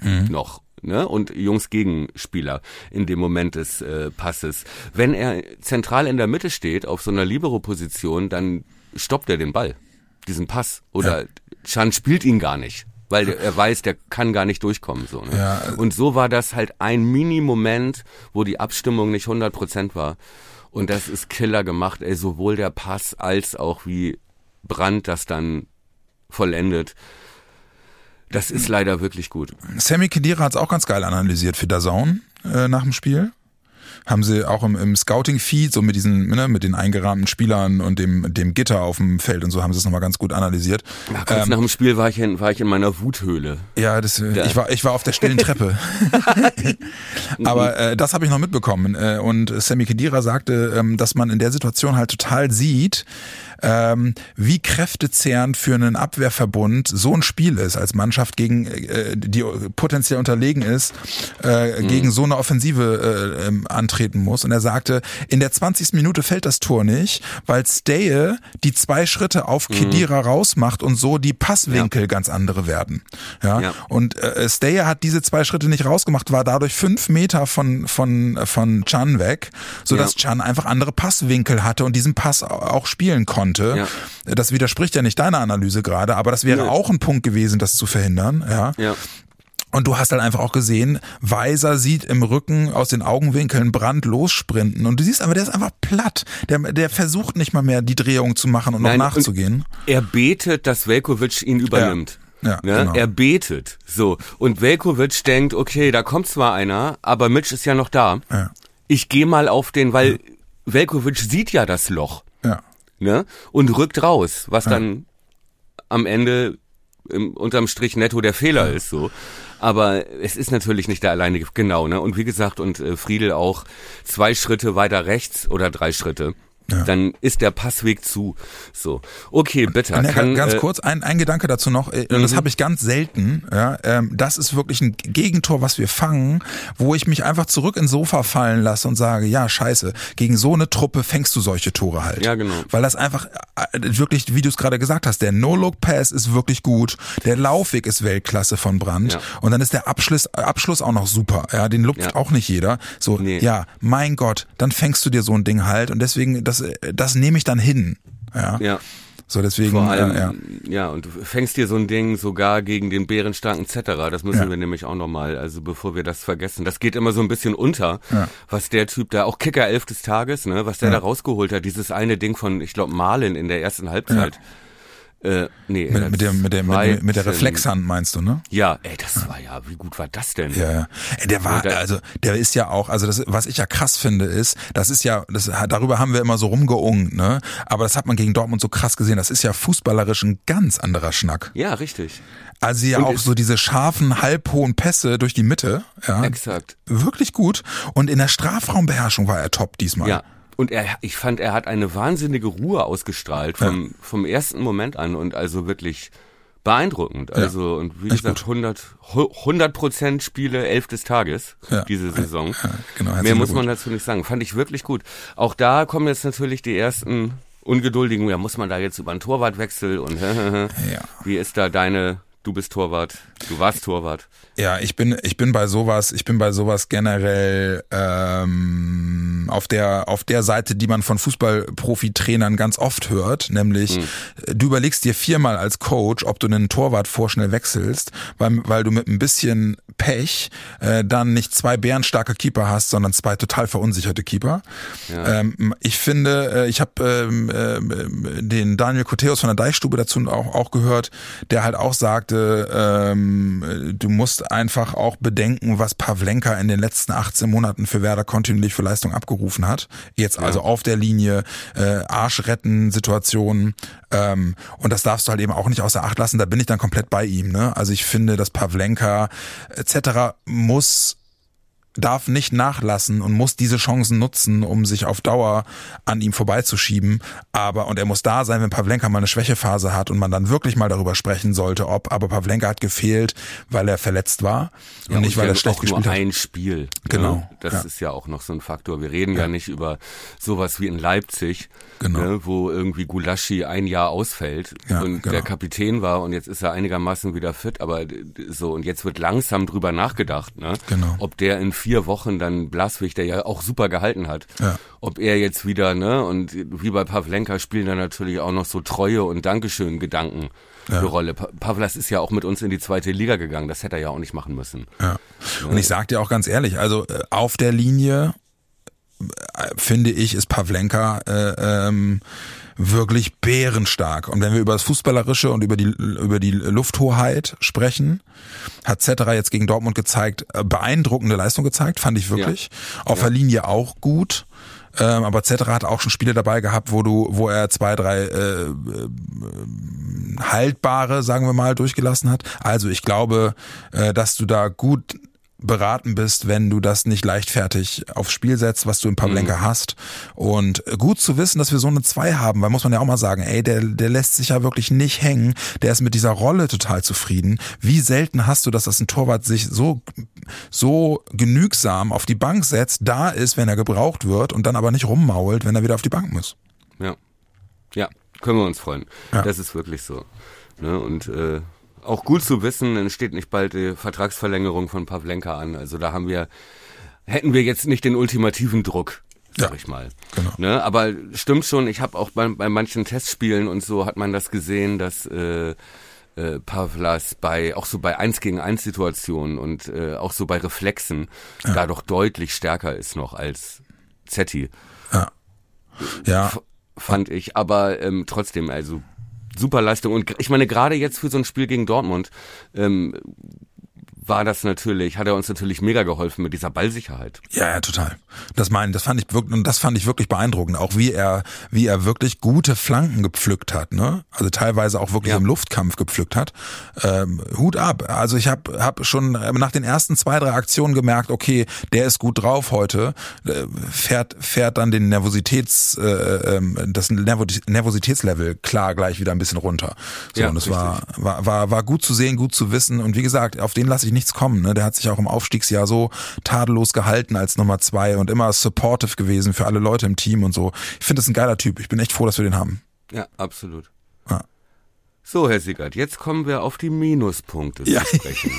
Mhm. Noch. Ne? Und Jungs Gegenspieler in dem Moment des äh, Passes. Wenn er zentral in der Mitte steht, auf so einer Libero-Position, dann stoppt er den Ball. Diesen Pass. Oder ja. Chan spielt ihn gar nicht weil er weiß, der kann gar nicht durchkommen. So, ne? ja. Und so war das halt ein Mini-Moment, wo die Abstimmung nicht 100% war. Und das ist Killer gemacht, ey, sowohl der Pass als auch wie Brand das dann vollendet. Das ist leider wirklich gut. Sammy Kedira hat es auch ganz geil analysiert für Dazone äh, nach dem Spiel haben sie auch im, im Scouting-Feed, so mit diesen, ne, mit den eingerahmten Spielern und dem, dem Gitter auf dem Feld und so haben sie es nochmal ganz gut analysiert. Ja, kurz ähm, nach dem Spiel war ich in, war ich in meiner Wuthöhle. Ja, das, ja. ich war, ich war auf der stillen Treppe. *laughs* Aber äh, das habe ich noch mitbekommen. Äh, und Sammy Kedira sagte, ähm, dass man in der Situation halt total sieht, ähm, wie kräftezehrend für einen Abwehrverbund so ein Spiel ist als Mannschaft gegen äh, die potenziell unterlegen ist äh, mhm. gegen so eine Offensive äh, ähm, antreten muss. Und er sagte, in der 20. Minute fällt das Tor nicht, weil Staye die zwei Schritte auf mhm. Kedira rausmacht und so die Passwinkel ja. ganz andere werden. Ja. ja. Und äh, Staye hat diese zwei Schritte nicht rausgemacht, war dadurch fünf Meter von von von Chan weg, so dass ja. Chan einfach andere Passwinkel hatte und diesen Pass auch spielen konnte konnte. Ja. Das widerspricht ja nicht deiner Analyse gerade, aber das wäre ja. auch ein Punkt gewesen, das zu verhindern. Ja. ja. Und du hast halt einfach auch gesehen, Weiser sieht im Rücken aus den Augenwinkeln Brand lossprinten. Und du siehst aber, der ist einfach platt. Der, der versucht nicht mal mehr die Drehung zu machen und Nein, noch nachzugehen. Und er betet, dass Velkovic ihn übernimmt. Ja. Ja, ne? genau. Er betet. So. Und Velkovic denkt, okay, da kommt zwar einer, aber Mitch ist ja noch da. Ja. Ich gehe mal auf den, weil ja. Velkovic sieht ja das Loch. Ne? Und rückt raus, was ja. dann am Ende im, unterm Strich netto der Fehler ja. ist so. Aber es ist natürlich nicht der alleinige, genau, ne? Und wie gesagt, und äh, Friedel auch zwei Schritte weiter rechts oder drei Schritte. Ja. Dann ist der Passweg zu. So, okay, bitte. Ja, kann, ganz äh, kurz ein, ein Gedanke dazu noch. Äh, das mhm. habe ich ganz selten. Ja, ähm, das ist wirklich ein Gegentor, was wir fangen, wo ich mich einfach zurück ins Sofa fallen lasse und sage, ja, scheiße, gegen so eine Truppe fängst du solche Tore halt. Ja, genau. Weil das einfach äh, wirklich, wie du es gerade gesagt hast, der No-Look-Pass ist wirklich gut, der Laufweg ist Weltklasse von Brand ja. und dann ist der Abschluss, Abschluss auch noch super. Ja, den lupft ja. auch nicht jeder. So, nee. ja, mein Gott, dann fängst du dir so ein Ding halt und deswegen das, das nehme ich dann hin. Ja. ja. So deswegen, Vor allem, ja, ja. und du fängst dir so ein Ding sogar gegen den bärenstarken Zetterer. Das müssen ja. wir nämlich auch nochmal, also bevor wir das vergessen. Das geht immer so ein bisschen unter, ja. was der Typ da, auch Kicker elf des Tages, ne, was der ja. da rausgeholt hat. Dieses eine Ding von, ich glaube, Malen in der ersten Halbzeit. Äh, nee, mit, mit, der, mit, der, mit, mit der Reflexhand meinst du, ne? Ja, ey, das war ja, wie gut war das denn? Ja, ja. Der war, also der ist ja auch, also das, was ich ja krass finde, ist, das ist ja, das, darüber haben wir immer so rumgeungt, ne? Aber das hat man gegen Dortmund so krass gesehen. Das ist ja fußballerisch ein ganz anderer Schnack. Ja, richtig. Also ja und auch so diese scharfen, halbhohen Pässe durch die Mitte. Ja, Exakt. Wirklich gut. Und in der Strafraumbeherrschung war er top diesmal. Ja, und er, ich fand, er hat eine wahnsinnige Ruhe ausgestrahlt vom, ja. vom ersten Moment an und also wirklich beeindruckend. Also, ja. und wie gesagt, 100, 100 Prozent Spiele, elf des Tages, ja. diese Saison. Ja, genau, Mehr muss man dazu nicht sagen. Fand ich wirklich gut. Auch da kommen jetzt natürlich die ersten Ungeduldigen, ja, muss man da jetzt über einen Torwartwechsel und *laughs* ja. wie ist da deine, du bist Torwart, du warst Torwart. Ja, ich bin, ich bin bei sowas, ich bin bei sowas generell ähm, auf der auf der Seite, die man von Fußballprofi-Trainern ganz oft hört, nämlich mhm. du überlegst dir viermal als Coach, ob du einen Torwart vorschnell wechselst, weil, weil du mit ein bisschen Pech äh, dann nicht zwei bärenstarke Keeper hast, sondern zwei total verunsicherte Keeper. Ja. Ähm, ich finde, äh, ich habe ähm, äh, den Daniel Koteus von der Deichstube dazu auch, auch gehört, der halt auch sagte, ähm, du musst einfach auch bedenken, was Pavlenka in den letzten 18 Monaten für Werder kontinuierlich für Leistung abgerufen hat. Jetzt also ja. auf der Linie, äh, Arschretten-Situationen. Ähm, und das darfst du halt eben auch nicht außer Acht lassen. Da bin ich dann komplett bei ihm. Ne? Also ich finde, dass Pavlenka etc. muss darf nicht nachlassen und muss diese Chancen nutzen, um sich auf Dauer an ihm vorbeizuschieben. Aber, und er muss da sein, wenn Pavlenka mal eine Schwächephase hat und man dann wirklich mal darüber sprechen sollte, ob, aber Pavlenka hat gefehlt, weil er verletzt war ja, und nicht, weil er schlecht gespielt nur hat. ein Spiel. Ne? Genau. Ne? Das ja. ist ja auch noch so ein Faktor. Wir reden ja, ja nicht über sowas wie in Leipzig, genau. ne, wo irgendwie Gulaschi ein Jahr ausfällt und genau. der Kapitän war und jetzt ist er einigermaßen wieder fit, aber so, und jetzt wird langsam drüber nachgedacht, ne? Genau. Ob der in vier Wochen dann Blaswig, der ja auch super gehalten hat, ja. ob er jetzt wieder, ne, und wie bei Pavlenka spielen da natürlich auch noch so Treue und Dankeschön Gedanken ja. eine Rolle. Pavlas ist ja auch mit uns in die zweite Liga gegangen, das hätte er ja auch nicht machen müssen. Ja. Und ich sag dir auch ganz ehrlich, also äh, auf der Linie äh, finde ich, ist Pavlenka äh, ähm, wirklich bärenstark. Und wenn wir über das Fußballerische und über die, über die Lufthoheit sprechen, hat Cetera jetzt gegen Dortmund gezeigt, äh, beeindruckende Leistung gezeigt, fand ich wirklich. Ja. Auf ja. der Linie auch gut. Ähm, aber Cetera hat auch schon Spiele dabei gehabt, wo du, wo er zwei, drei äh, äh, haltbare, sagen wir mal, durchgelassen hat. Also ich glaube, äh, dass du da gut beraten bist, wenn du das nicht leichtfertig aufs Spiel setzt, was du in Pavlenka mhm. hast. Und gut zu wissen, dass wir so eine zwei haben, weil muss man ja auch mal sagen, ey, der, der lässt sich ja wirklich nicht hängen. Der ist mit dieser Rolle total zufrieden. Wie selten hast du, dass das ein Torwart sich so, so genügsam auf die Bank setzt, da ist, wenn er gebraucht wird und dann aber nicht rummault, wenn er wieder auf die Bank muss. Ja. Ja, können wir uns freuen. Ja. Das ist wirklich so. Ne? Und äh, auch gut zu wissen, dann steht nicht bald die Vertragsverlängerung von Pavlenka an. Also da haben wir, hätten wir jetzt nicht den ultimativen Druck, sag ja, ich mal. Genau. Ne? Aber stimmt schon, ich habe auch bei, bei manchen Testspielen und so hat man das gesehen, dass äh, äh, Pavlas bei auch so bei eins gegen eins Situationen und äh, auch so bei Reflexen ja. da doch deutlich stärker ist noch als Zetti. Ja. Ja. F fand ich, aber ähm, trotzdem, also super Leistung. Und ich meine, gerade jetzt für so ein Spiel gegen Dortmund, ähm, war das natürlich, hat er uns natürlich mega geholfen mit dieser Ballsicherheit. Ja, ja, total. Das meine, das fand ich wirklich, und das fand ich wirklich beeindruckend, auch wie er, wie er wirklich gute Flanken gepflückt hat, ne? Also teilweise auch wirklich Ja. im Luftkampf gepflückt hat. Ähm, Hut ab. Also ich habe hab schon nach den ersten zwei, drei Aktionen gemerkt, okay, der ist gut drauf heute, äh, fährt, fährt dann den Nervositäts, äh, ähm, das Nervo Nervositätslevel klar gleich wieder ein bisschen runter. So, Ja, und das war, war, war, war gut zu sehen, gut zu wissen. Und wie gesagt, auf den lasse ich nichts kommen. Ne? Der hat sich auch im Aufstiegsjahr so tadellos gehalten als Nummer zwei und immer supportive gewesen für alle Leute im Team und so. Ich finde das ein geiler Typ. Ich bin echt froh, dass wir den haben. Ja, absolut. Ja. So, Herr Siegert, jetzt kommen wir auf die Minuspunkte Ja. zu sprechen.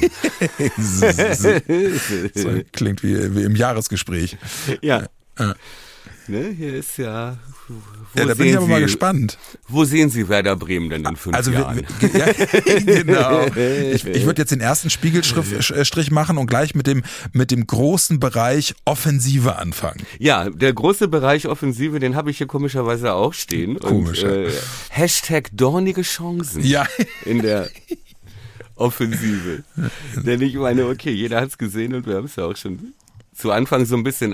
*laughs* so, *laughs* klingt wie, wie im Jahresgespräch. ja. Ja. Ne, hier ist ja. Ja, da bin ich aber mal Sie- gespannt. Wo sehen Sie Werder Bremen denn in fünf Also Jahren? wir, ja, *laughs* genau. Ich, ich würde *laughs* jetzt den ersten Spiegelstrich machen und gleich mit dem mit dem großen Bereich Offensive anfangen. Ja, der große Bereich Offensive, den habe ich hier komischerweise auch stehen. Komisch, Und, äh, Hashtag dornige Chancen Ja, in der Offensive. *laughs* Denn ich meine, okay, jeder hat's gesehen und wir haben es ja auch schon zu Anfang so ein bisschen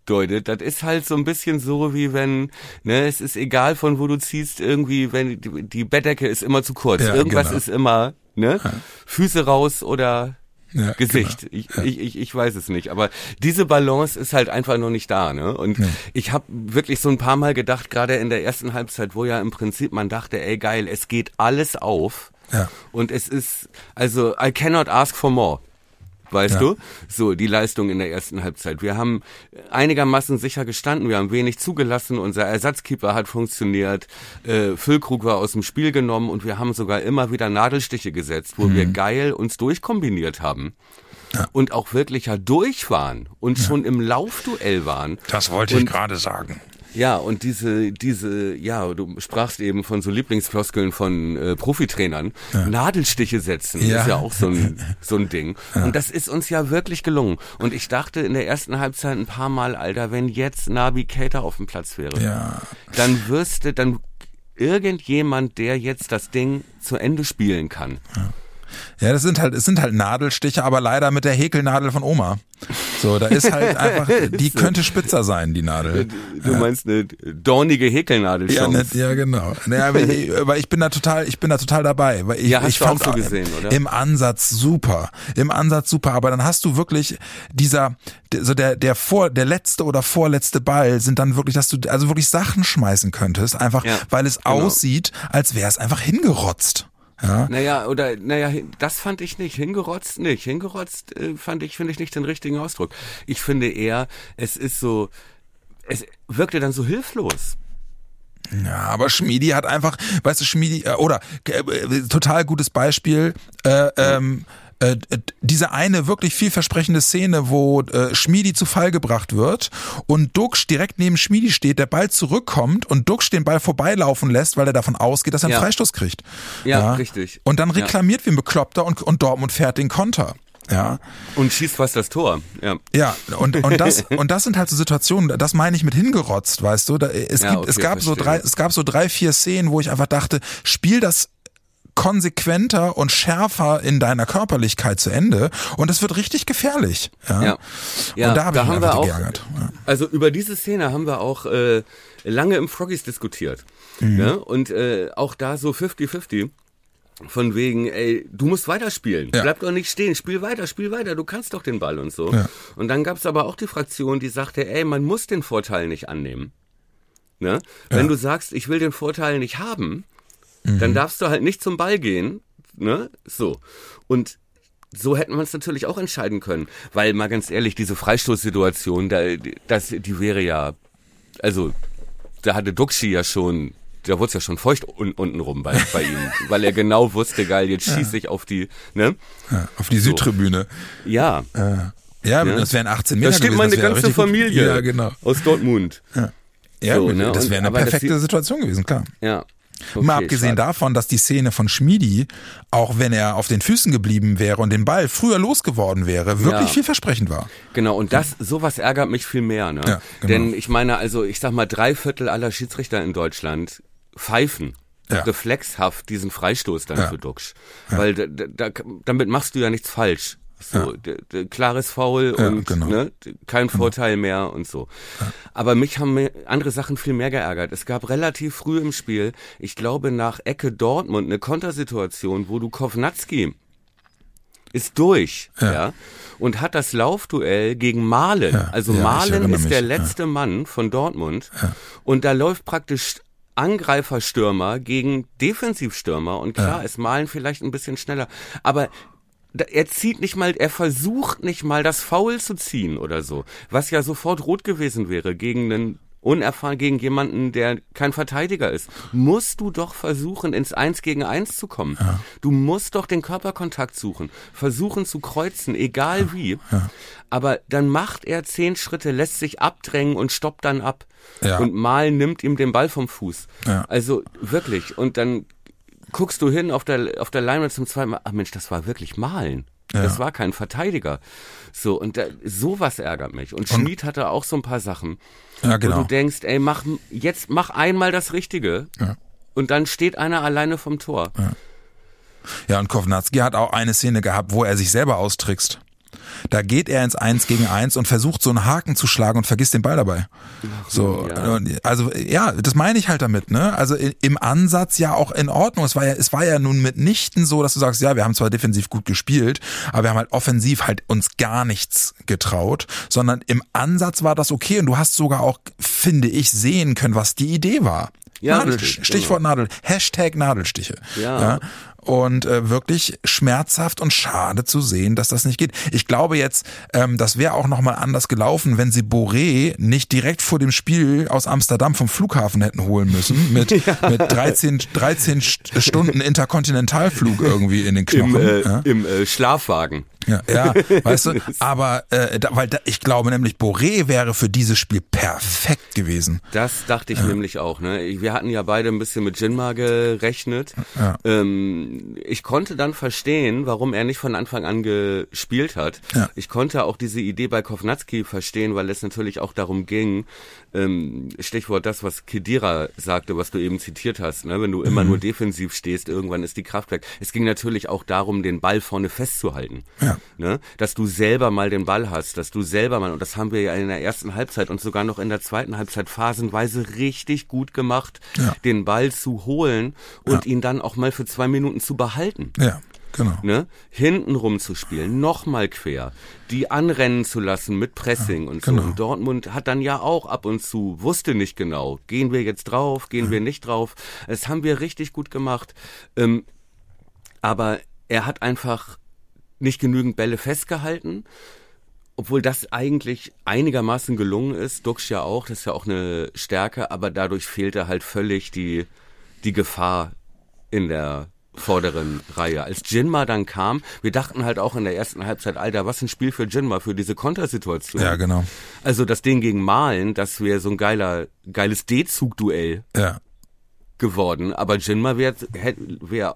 angedeutet. Das ist halt so ein bisschen so, wie wenn, ne, es ist egal von wo du ziehst, irgendwie, wenn die, die Bettdecke ist immer zu kurz. Ja, Irgendwas genau. ist immer, ne, Füße raus oder Ja, Gesicht. Ich, ich, ich, ich weiß es nicht. Aber diese Balance ist halt einfach noch nicht da. Ne? Und ich habe wirklich so ein paar Mal gedacht, gerade in der ersten Halbzeit, wo ja im Prinzip man dachte, ey geil, es geht alles auf. Ja. Und es ist, also I cannot ask for more. Weißt Ja. du? So, die Leistung in der ersten Halbzeit. Wir haben einigermaßen sicher gestanden, wir haben wenig zugelassen, unser Ersatzkeeper hat funktioniert, äh, Füllkrug war aus dem Spiel genommen und wir haben sogar immer wieder Nadelstiche gesetzt, wo Mhm. wir geil uns durchkombiniert haben. Und auch wirklich ja durch waren und schon im Laufduell waren. das wollte Und- ich gerade sagen. Ja, und diese, diese, ja, du sprachst eben von so Lieblingsfloskeln von äh, Profitrainern. Nadelstiche setzen Ja. ist ja auch so ein, *laughs* so ein Ding. Und das ist uns ja wirklich gelungen. Und ich dachte in der ersten Halbzeit ein paar Mal, Alter, wenn jetzt Nabi Keita auf dem Platz wäre, Ja. dann wirst du, dann irgendjemand, der jetzt das Ding zu Ende spielen kann. Ja, das sind halt, es sind halt Nadelstiche, aber leider mit der Häkelnadel von Oma. So, da ist halt einfach, *laughs* die könnte spitzer sein, die Nadel. Du meinst eine dornige Häkelnadel Ja, ne, ja, genau. Naja, aber ich, weil ich bin da total, ich bin da total dabei. Weil ich, Ja, hast ich du auch so gesehen, oder? Im Ansatz super. Im Ansatz super. Aber dann hast du wirklich dieser, der- so der, der vor, der letzte oder vorletzte Ball sind dann wirklich, dass du also wirklich Sachen schmeißen könntest, einfach Ja, weil es genau. aussieht, als wäre es einfach hingerotzt. Ja. Naja, oder, naja, das fand ich nicht. Hingerotzt nicht. Hingerotzt äh, fand ich, finde ich nicht den richtigen Ausdruck. Ich finde eher, es ist so, es wirkte dann so hilflos. Ja, aber Schmiedi hat einfach, weißt du, Schmiedi, äh, oder äh, äh, total gutes Beispiel, äh, ähm, äh, äh, diese eine wirklich vielversprechende Szene, wo äh, Schmiedi zu Fall gebracht wird und Duxch direkt neben Schmiedi steht, der Ball zurückkommt und Duxch den Ball vorbeilaufen lässt, weil er davon ausgeht, dass er einen Ja. Freistoß kriegt. Ja, richtig. Und dann Ja. reklamiert wie ein Bekloppter und, und Dortmund fährt den Konter. Ja. Und schießt fast das Tor. Ja. Ja, und, und das *laughs* und das sind halt so Situationen, das meine ich mit hingerotzt, weißt du? Da, es, Ja, gibt, okay, es gab so drei, es gab so drei, vier Szenen, wo ich einfach dachte, spiel das konsequenter und schärfer in deiner Körperlichkeit zu Ende und es wird richtig gefährlich. Ja. Ja. Ja, und da habe ich mich haben wir einfach auch, geärgert. Ja. Also über diese Szene haben wir auch äh, lange im Froggies diskutiert. Mhm. Ne? Und äh, auch da so 50-50. Von wegen, ey, du musst weiterspielen. Ja. Bleib doch nicht stehen. Spiel weiter, spiel weiter. Du kannst doch den Ball und so. Ja. Und dann gab's aber auch die Fraktion, die sagte, ey, man muss den Vorteil nicht annehmen. Ne? Wenn du sagst, ich will den Vorteil nicht haben, Mhm. dann darfst du halt nicht zum Ball gehen. Ne? So. Und so hätten wir uns natürlich auch entscheiden können. Weil mal ganz ehrlich, diese Freistoßsituation, da, das, die wäre ja, also da hatte Duxi ja schon, da wurde es ja schon feucht un, unten rum bei, bei ihm, *laughs* weil er genau wusste, geil, jetzt schieße ich auf die, ne? Ja, auf die Südtribüne. Ja, Ja, ja, das wären 18 Meter da steht gewesen, meine ganze gut. Familie Ja, genau. aus Dortmund. Ja, So, ne, das wäre eine perfekte Situation gewesen, klar. Ja. Okay, Mal abgesehen schade. davon, dass die Szene von Schmiedi, auch wenn er auf den Füßen geblieben wäre und den Ball früher losgeworden wäre, wirklich Ja. vielversprechend war. Genau, und das, sowas ärgert mich viel mehr, ne? Ja, genau. Denn ich meine, also ich sag mal, drei Viertel aller Schiedsrichter in Deutschland pfeifen. Ja. reflexhaft diesen Freistoß dann Ja. für Duxch. Weil da, da, damit machst du ja nichts falsch. So, d- klares Foul Ja, und genau. ne, kein Vorteil mehr und so. Aber mich haben andere Sachen viel mehr geärgert. Es gab relativ früh im Spiel, ich glaube nach Ecke Dortmund, eine Kontersituation, wo du Kovnatski ist durch, ja. Ja. und hat das Laufduell gegen Malen. Ja, also ja, Malen ist der ja. letzte Mann von Dortmund und da läuft praktisch Angreiferstürmer gegen Defensivstürmer und klar ist Malen vielleicht ein bisschen schneller, aber er zieht nicht mal, er versucht nicht mal das Foul zu ziehen oder so, was ja sofort rot gewesen wäre gegen einen unerfahren gegen jemanden, der kein Verteidiger ist, musst du doch versuchen, ins Eins gegen Eins zu kommen. Du musst doch den Körperkontakt suchen, versuchen zu kreuzen, egal wie. Aber dann macht er zehn Schritte, lässt sich abdrängen und stoppt dann ab. Ja. Und mal nimmt ihm den Ball vom Fuß. Ja. Also wirklich. Und dann guckst du hin auf der, auf der Leinwand zum zweiten Mal, ach Mensch, das war wirklich Malen. Das war kein Verteidiger. So, und da, sowas ärgert mich. Und Schmid hatte auch so ein paar Sachen, Ja, wo genau. du denkst, ey, mach, jetzt mach einmal das Richtige. Ja. Und dann steht einer alleine vom Tor. Ja, und Kovnatski hat auch eine Szene gehabt, wo er sich selber austrickst. Da geht er ins Eins gegen Eins und versucht so einen Haken zu schlagen und vergisst den Ball dabei. So, ja. also ja, das meine ich halt damit, ne? Also im Ansatz ja auch in Ordnung. Es war ja, es war ja nun mitnichten so, dass du sagst, ja, wir haben zwar defensiv gut gespielt, aber wir haben halt offensiv halt uns gar nichts getraut, sondern im Ansatz war das okay und du hast sogar auch, finde ich, sehen können, was die Idee war. Ja, Nadel, richtig, Stichwort Nadel, Hashtag Nadelstiche. Ja. Und äh, wirklich schmerzhaft und schade zu sehen, dass das nicht geht. Ich glaube jetzt, ähm, das wäre auch nochmal anders gelaufen, wenn sie Boré nicht direkt vor dem Spiel aus Amsterdam vom Flughafen hätten holen müssen, mit, *laughs* mit 13, 13 St- Stunden Interkontinentalflug irgendwie in den Im, Knochen. äh, ja. im äh, Schlafwagen. Ja, *laughs* ja, weißt du, aber äh, da, weil da, ich glaube nämlich, Boré wäre für dieses Spiel perfekt gewesen. Das dachte ich nämlich auch. Ne? Wir hatten ja beide ein bisschen mit Jinma gerechnet. Ja. Ähm, ich konnte dann verstehen, warum er nicht von Anfang an gespielt hat. Ja. Ich konnte auch diese Idee bei Kovnatski verstehen, weil es natürlich auch darum ging, ähm, Stichwort das, was Kedira sagte, was du eben zitiert hast. Ne? Wenn du immer nur defensiv stehst, irgendwann ist die Kraft weg. Es ging natürlich auch darum, den Ball vorne festzuhalten. Ja. Ne? Dass du selber mal den Ball hast, dass du selber mal, und das haben wir ja in der ersten Halbzeit und sogar noch in der zweiten Halbzeit phasenweise richtig gut gemacht, Ja. den Ball zu holen und ihn dann auch mal für zwei Minuten zu behalten. Ja, genau. Ne? Hinten rum zu spielen, nochmal quer, die anrennen zu lassen mit Pressing und so. genau. Und Dortmund hat dann ja auch ab und zu, wusste nicht genau, gehen wir jetzt drauf, gehen wir nicht drauf. Das haben wir richtig gut gemacht. Ähm, aber er hat einfach nicht genügend Bälle festgehalten. Obwohl das eigentlich einigermaßen gelungen ist, Dux ja auch, das ist ja auch eine Stärke, aber dadurch fehlte halt völlig die, die Gefahr in der vorderen Reihe. Als Jinma dann kam, wir dachten halt auch in der ersten Halbzeit, Alter, was ein Spiel für Jinma, für diese Kontersituation. Ja, genau. Also das Ding gegen Malen, das wäre so ein geiler, geiles D-Zug-Duell Ja. geworden, aber Jinma wäre wär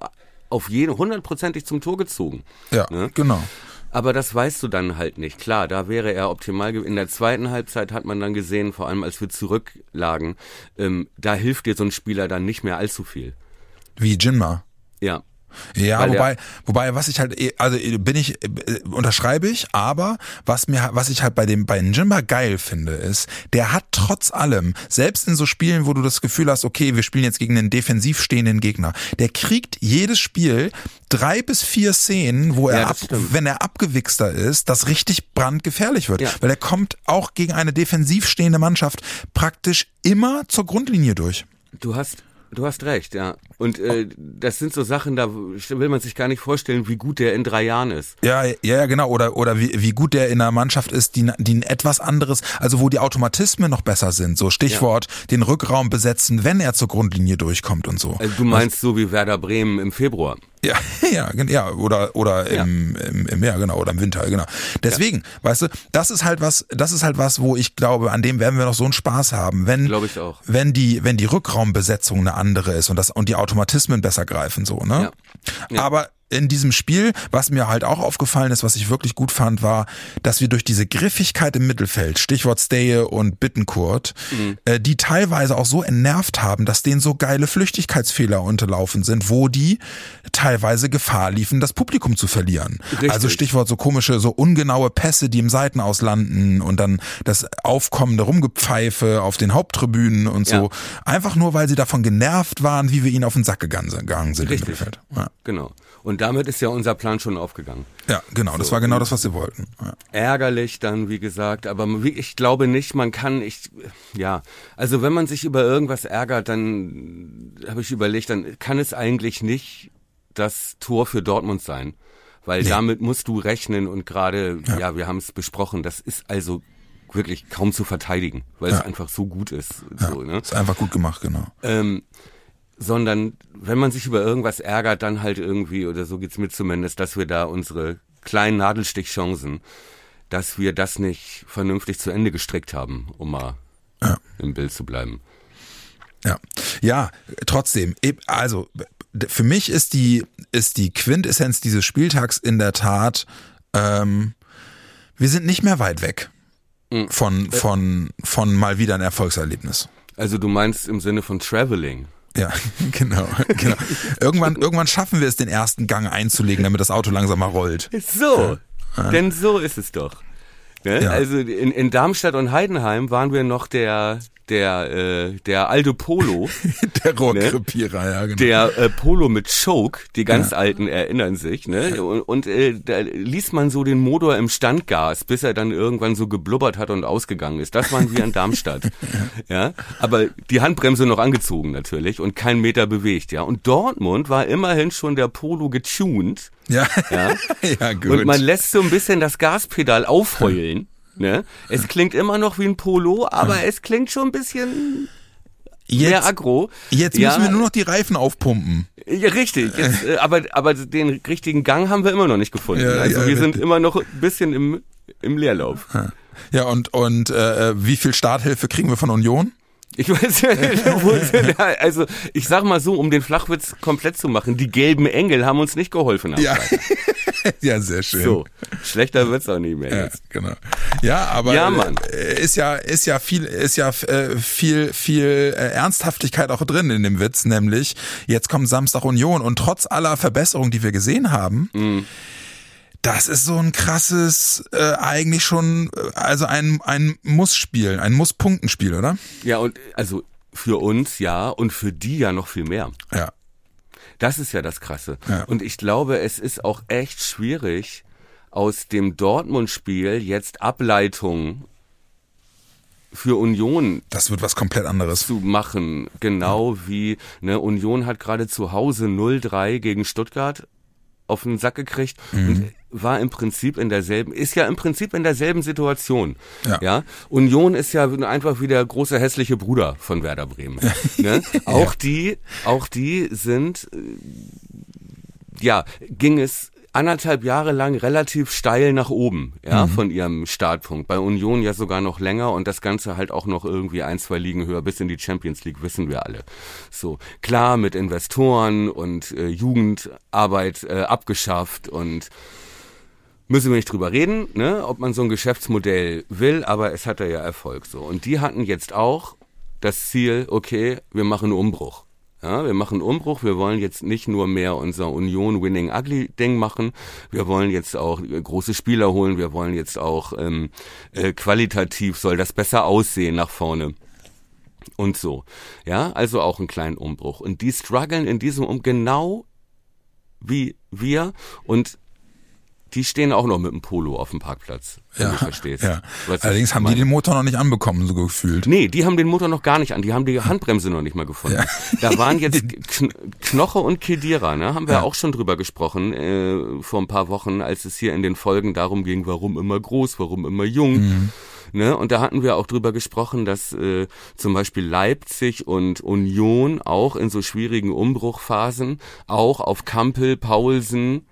auf jeden hundertprozentig zum Tor gezogen. Ja, Ne? genau. Aber das weißt du dann halt nicht. Klar, da wäre er optimal. ge- In der zweiten Halbzeit hat man dann gesehen, vor allem als wir zurücklagen, ähm, da hilft dir so ein Spieler dann nicht mehr allzu viel. Wie Jinma. Ja. Ja, Weil wobei, wobei, was ich halt, eh- also eh, bin ich, äh, unterschreibe ich, aber was mir, was ich halt bei dem, bei Njimba geil finde, ist, der hat trotz allem, selbst in so Spielen, wo du das Gefühl hast, okay, wir spielen jetzt gegen einen defensiv stehenden Gegner, der kriegt jedes Spiel drei bis vier Szenen, wo er, Ja, ab, wenn er abgewichster ist, das richtig brandgefährlich wird. Ja. Weil er kommt auch gegen eine defensiv stehende Mannschaft praktisch immer zur Grundlinie durch. Du hast, du hast recht, ja. Und äh, das sind so Sachen, da will man sich gar nicht vorstellen, wie gut der in drei Jahren ist. Ja, ja, ja, genau. Oder, oder wie, wie gut der in einer Mannschaft ist, die, die ein etwas anderes, also wo die Automatismen noch besser sind. So Stichwort, den Rückraum besetzen, wenn er zur Grundlinie durchkommt und so. Also du meinst so wie Werder Bremen im Februar. Ja, *laughs* ja, ja, oder oder im, im, im ja genau oder im Winter, genau. Deswegen, weißt du, das ist halt was, das ist halt was, wo ich glaube, an dem werden wir noch so einen Spaß haben, wenn Glaube ich auch. wenn die wenn die Rückraumbesetzung eine andere ist und das und die Automatismen besser greifen so, ne? Ja. Ja. Aber in diesem Spiel, was mir halt auch aufgefallen ist, was ich wirklich gut fand, war, dass wir durch diese Griffigkeit im Mittelfeld, Stichwort Steje und Bittenkurt, mhm. äh, die teilweise auch so entnervt haben, dass denen so geile Flüchtigkeitsfehler unterlaufen sind, wo die teilweise Gefahr liefen, das Publikum zu verlieren. Richtig. Also Stichwort so komische, so ungenaue Pässe, die im Seitenaus landen und dann das aufkommende Rumgepfeife auf den Haupttribünen und so. Ja. Einfach nur, weil sie davon genervt waren, wie wir ihnen auf den Sack gegangen sind Richtig. im Mittelfeld. Ja. Genau. Und damit ist ja unser Plan schon aufgegangen. Ja, genau, so. das war genau das, was sie wollten. Ja. Ärgerlich dann, wie gesagt, aber ich glaube nicht, man kann, ich, ja, also wenn man sich über irgendwas ärgert, dann habe ich überlegt, dann kann es eigentlich nicht das Tor für Dortmund sein. Weil nee. damit musst du rechnen und gerade, ja. ja, wir haben es besprochen, das ist also wirklich kaum zu verteidigen, weil ja. es einfach so gut ist. So, ne? Ist einfach gut gemacht, genau. Ähm, sondern wenn man sich über irgendwas ärgert, dann halt irgendwie, oder so geht's mir zumindest, dass wir da unsere kleinen Nadelstichchancen, dass wir das nicht vernünftig zu Ende gestrickt haben, um mal ja. im Bild zu bleiben. Ja, ja, trotzdem, also für mich ist die, ist die Quintessenz dieses Spieltags in der Tat, ähm, wir sind nicht mehr weit weg mhm. von, von, von mal wieder ein Erfolgserlebnis. Also du meinst im Sinne von Traveling? Ja, *laughs* genau, genau. Irgendwann, irgendwann schaffen wir es, den ersten Gang einzulegen, damit das Auto langsam mal rollt. So, ja. denn so ist es doch. Ne? Ja. Also in, in Darmstadt und Heidenheim waren wir noch der der äh, der alte Polo, *laughs* der Rohrkrepierer, ne? ja genau. Der äh, Polo mit Choke, die ganz ja. alten erinnern sich, ne? Und, und äh, da ließ man so den Motor im Standgas, bis er dann irgendwann so geblubbert hat und ausgegangen ist. Das waren wir in Darmstadt, *laughs* ja. Aber die Handbremse noch angezogen natürlich und kein Meter bewegt, ja. Und Dortmund war immerhin schon der Polo getuned. Ja. ja. *laughs* ja, gut. Und man lässt so ein bisschen das Gaspedal aufheulen. Ne? Es klingt immer noch wie ein Polo, aber es klingt schon ein bisschen jetzt, mehr aggro. Jetzt ja, müssen wir nur noch die Reifen aufpumpen. Ja, richtig. Jetzt, äh, aber, aber den richtigen Gang haben wir immer noch nicht gefunden. Ja, also ja, wir sind immer noch ein bisschen im, im Leerlauf. Ja, und, und äh, wie viel Starthilfe kriegen wir von Union? Ich weiß ja, also ich sag mal so, um den Flachwitz komplett zu machen, die gelben Engel haben uns nicht geholfen. Ja. *laughs* ja, sehr schön. So, schlechter wird's auch nicht mehr ja, jetzt. Genau. Ja, aber ja, Mann. Äh, ist ja ist ja viel ist ja äh, viel viel äh, Ernsthaftigkeit auch drin in dem Witz, nämlich jetzt kommt Samstag Union und trotz aller Verbesserungen, die wir gesehen haben, mhm das ist so ein krasses, äh, eigentlich schon, äh, also ein, ein Muss-Spiel, ein Muss-Punktenspiel, oder? Ja, und also für uns ja und für die ja noch viel mehr. Ja. Das ist ja das Krasse. Ja. Und ich glaube, es ist auch echt schwierig, aus dem Dortmund-Spiel jetzt Ableitungen für Union. Das wird was komplett anderes. Zu machen. Genau wie, ne, Union hat gerade zu Hause 0-3 gegen Stuttgart auf den Sack gekriegt mhm. War im Prinzip in derselben, ist ja im Prinzip in derselben Situation. Ja. ja? Union ist ja einfach wie der große hässliche Bruder von Werder Bremen. ne? *laughs* Auch ja. die, auch die sind, äh, ja, ging es anderthalb Jahre lang relativ steil nach oben, ja, mhm. von ihrem Startpunkt. Bei Union ja sogar noch länger und das Ganze halt auch noch irgendwie ein, zwei Ligen höher bis in die Champions League, wissen wir alle. So, klar, mit Investoren und äh, Jugendarbeit äh, abgeschafft und müssen wir nicht drüber reden, ne, ob man so ein Geschäftsmodell will, aber es hat ja Erfolg so. Und die hatten jetzt auch das Ziel, okay, wir machen Umbruch. Ja, wir machen Umbruch. Wir wollen jetzt nicht nur mehr unser Union Winning Ugly Ding machen. Wir wollen jetzt auch äh, große Spieler holen. Wir wollen jetzt auch ähm, äh, qualitativ soll das besser aussehen nach vorne und so. Ja, also auch einen kleinen Umbruch. Und die strugglen in diesem um genau wie wir und die stehen auch noch mit dem Polo auf dem Parkplatz, wenn ja, du verstehst. Ja. Allerdings haben die den Motor noch nicht anbekommen, so gefühlt. Nee, die haben den Motor noch gar nicht an, die haben die Handbremse noch nicht mal gefunden. Ja. Da waren jetzt *laughs* Kn Knoche und Kedira, ne, haben wir ja. auch schon drüber gesprochen äh, vor ein paar Wochen, als es hier in den Folgen darum ging, warum immer groß, warum immer jung. Mhm. Ne? Und da hatten wir auch drüber gesprochen, dass äh, zum Beispiel Leipzig und Union auch in so schwierigen Umbruchphasen auch auf Kampel, Paulsen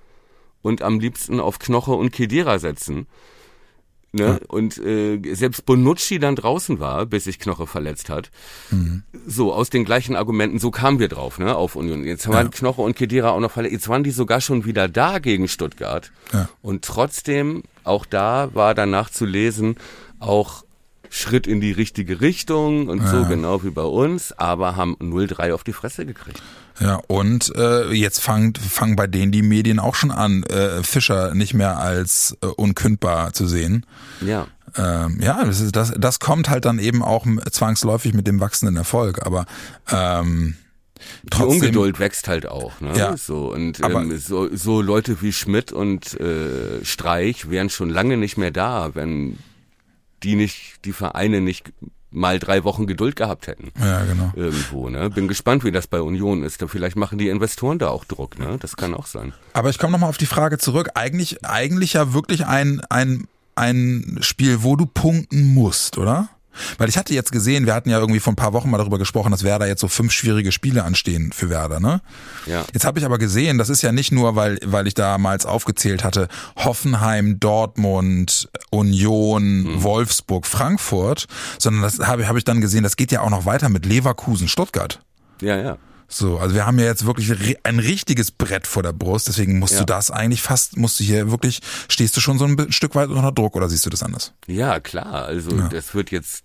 und am liebsten auf Knoche und Kedira setzen. Ne? Ja. Und äh, selbst Bonucci dann draußen war, bis sich Knoche verletzt hat. Mhm. So, aus den gleichen Argumenten, so kamen wir drauf, ne, auf Union. Jetzt waren Knoche und Kedira auch noch verletzt. Jetzt waren die sogar schon wieder da gegen Stuttgart. Ja. Und trotzdem, auch da war danach zu lesen, auch Schritt in die richtige Richtung und so, genau wie bei uns, aber haben 0-3 auf die Fresse gekriegt. Ja, und äh, jetzt fangen fangen bei denen die Medien auch schon an, äh, Fischer nicht mehr als äh, unkündbar zu sehen. Ja. Ähm, ja, das, ist, das, das kommt halt dann eben auch zwangsläufig mit dem wachsenden Erfolg. Aber ähm, Die trotzdem, Ungeduld wächst halt auch, ne? Ja. So und Aber- ähm, so, so Leute wie Schmidt und äh, Streich wären schon lange nicht mehr da, wenn die nicht, die Vereine nicht mal drei Wochen Geduld gehabt hätten. Ja, genau. Irgendwo, ne? Bin gespannt, wie das bei Union ist. Da vielleicht machen die Investoren da auch Druck, ne? Das kann auch sein. Aber ich komme nochmal auf die Frage zurück. Eigentlich, eigentlich ja wirklich ein, ein, ein Spiel, wo du punkten musst, oder? Weil ich hatte jetzt gesehen, wir hatten ja irgendwie vor ein paar Wochen mal darüber gesprochen, dass Werder jetzt so fünf schwierige Spiele anstehen für Werder, ne? Ja. Jetzt habe ich aber gesehen, das ist ja nicht nur, weil, weil ich damals aufgezählt hatte, Hoffenheim, Dortmund, Union, Wolfsburg, Frankfurt, sondern das habe, habe ich dann gesehen, das geht ja auch noch weiter mit Leverkusen, Stuttgart. Ja, ja. So, also wir haben ja jetzt wirklich ein richtiges Brett vor der Brust, deswegen musst Ja. du das eigentlich fast, musst du hier wirklich, stehst du schon so ein Stück weit unter Druck oder siehst du das anders? Ja, klar. Also das wird jetzt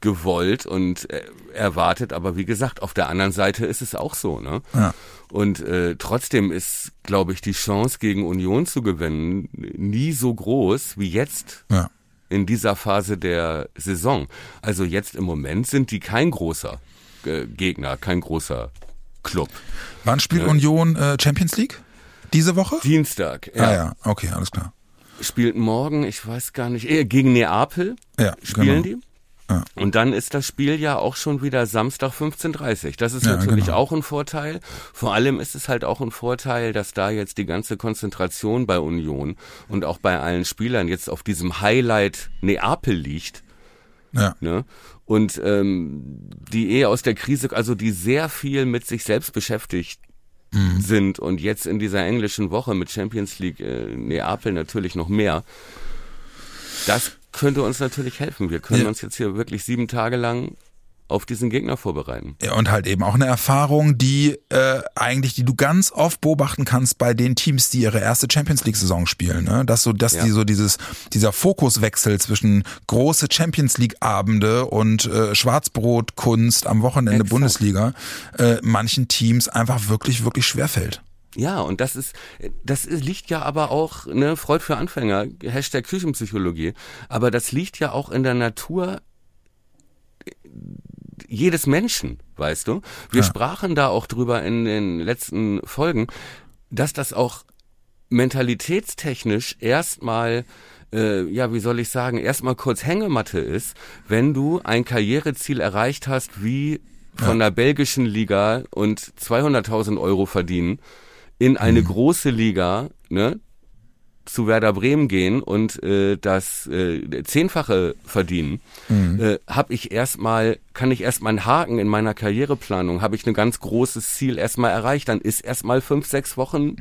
gewollt und äh, erwartet, aber wie gesagt, auf der anderen Seite ist es auch so, ne? Ja. Und äh, trotzdem ist, glaube ich, die Chance gegen Union zu gewinnen nie so groß wie jetzt Ja. in dieser Phase der Saison. Also jetzt im Moment sind die kein großer äh, Gegner, kein großer Club. Wann spielt Union äh, Champions League? Diese Woche? Dienstag, Ja. ja, Ah ja, okay, alles klar. spielt morgen, ich weiß gar nicht, äh, gegen Neapel Ja, spielen genau. die. Ja. Und dann ist das Spiel ja auch schon wieder Samstag 15.30 Das ist Ja, natürlich genau. auch ein Vorteil. Vor allem ist es halt auch ein Vorteil, dass da jetzt die ganze Konzentration bei Union und auch bei allen Spielern jetzt auf diesem Highlight Neapel liegt. Ja. Ne? Und ähm, die eh aus der Krise, also die sehr viel mit sich selbst beschäftigt Mhm. sind und jetzt in dieser englischen Woche mit Champions League äh, Neapel natürlich noch mehr. Das könnte uns natürlich helfen. Wir können Ja. uns jetzt hier wirklich sieben Tage lang auf diesen Gegner vorbereiten. Ja, Und halt eben auch eine Erfahrung, die äh, eigentlich, die du ganz oft beobachten kannst bei den Teams, die ihre erste Champions League Saison spielen, ne? Dass so, dass Ja. die so dieses dieser Fokuswechsel zwischen große Champions League Abende und äh, Schwarzbrotkunst am Wochenende Exakt. Bundesliga äh, manchen Teams einfach wirklich wirklich schwerfällt. Ja, und das ist, das ist- liegt ja aber auch, ne, Freud für Anfänger, Hashtag Küchenpsychologie, aber das liegt ja auch in der Natur jedes Menschen, weißt du? Wir Ja. sprachen da auch drüber in den letzten Folgen, dass das auch mentalitätstechnisch erstmal äh, ja, wie soll ich sagen, erstmal kurz Hängematte ist, wenn du ein Karriereziel erreicht hast, wie von der belgischen Liga und 200.000 Euro verdienen, in eine große Liga, ne, zu Werder Bremen gehen und äh, das äh, Zehnfache verdienen, äh, habe ich erstmal, kann ich erstmal einen Haken in meiner Karriereplanung, habe ich ein ganz großes Ziel erstmal erreicht, dann ist erstmal fünf, sechs Wochen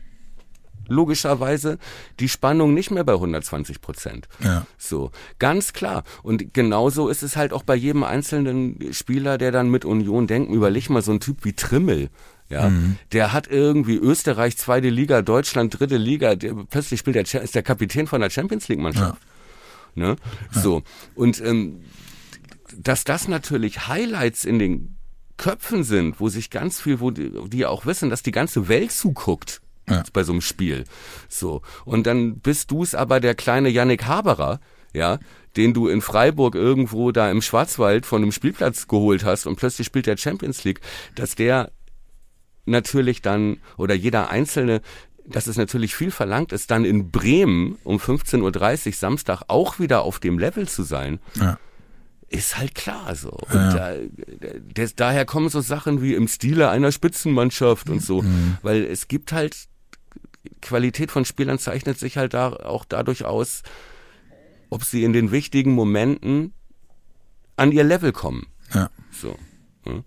logischerweise die Spannung nicht mehr bei 120 Prozent. Ja. So, ganz klar. Und genauso ist es halt auch bei jedem einzelnen Spieler, der dann mit Union denkt. Überleg mal so ein Typ wie Trimmel. Ja, der hat irgendwie Österreich zweite Liga, Deutschland dritte Liga. Der, plötzlich spielt der, ist der Kapitän von der Champions League Mannschaft. Ne? So und ähm, dass das natürlich Highlights in den Köpfen sind, wo sich ganz viel, wo die, die auch wissen, dass die ganze Welt zuguckt Ja. bei so einem Spiel. So. Und dann bist du es aber der kleine Yannick Haberer, ja, den du in Freiburg irgendwo da im Schwarzwald von einem Spielplatz geholt hast und plötzlich spielt der Champions League, dass der natürlich dann, oder jeder Einzelne, dass es natürlich viel verlangt ist, dann in Bremen um 15.30 Uhr Samstag auch wieder auf dem Level zu sein, Ja. ist halt klar so. Und da, des, daher kommen so Sachen wie im Stile einer Spitzenmannschaft und so, weil es gibt halt Qualität von Spielern zeichnet sich halt da auch dadurch aus, ob sie in den wichtigen Momenten an ihr Level kommen. Ja. So. Hm?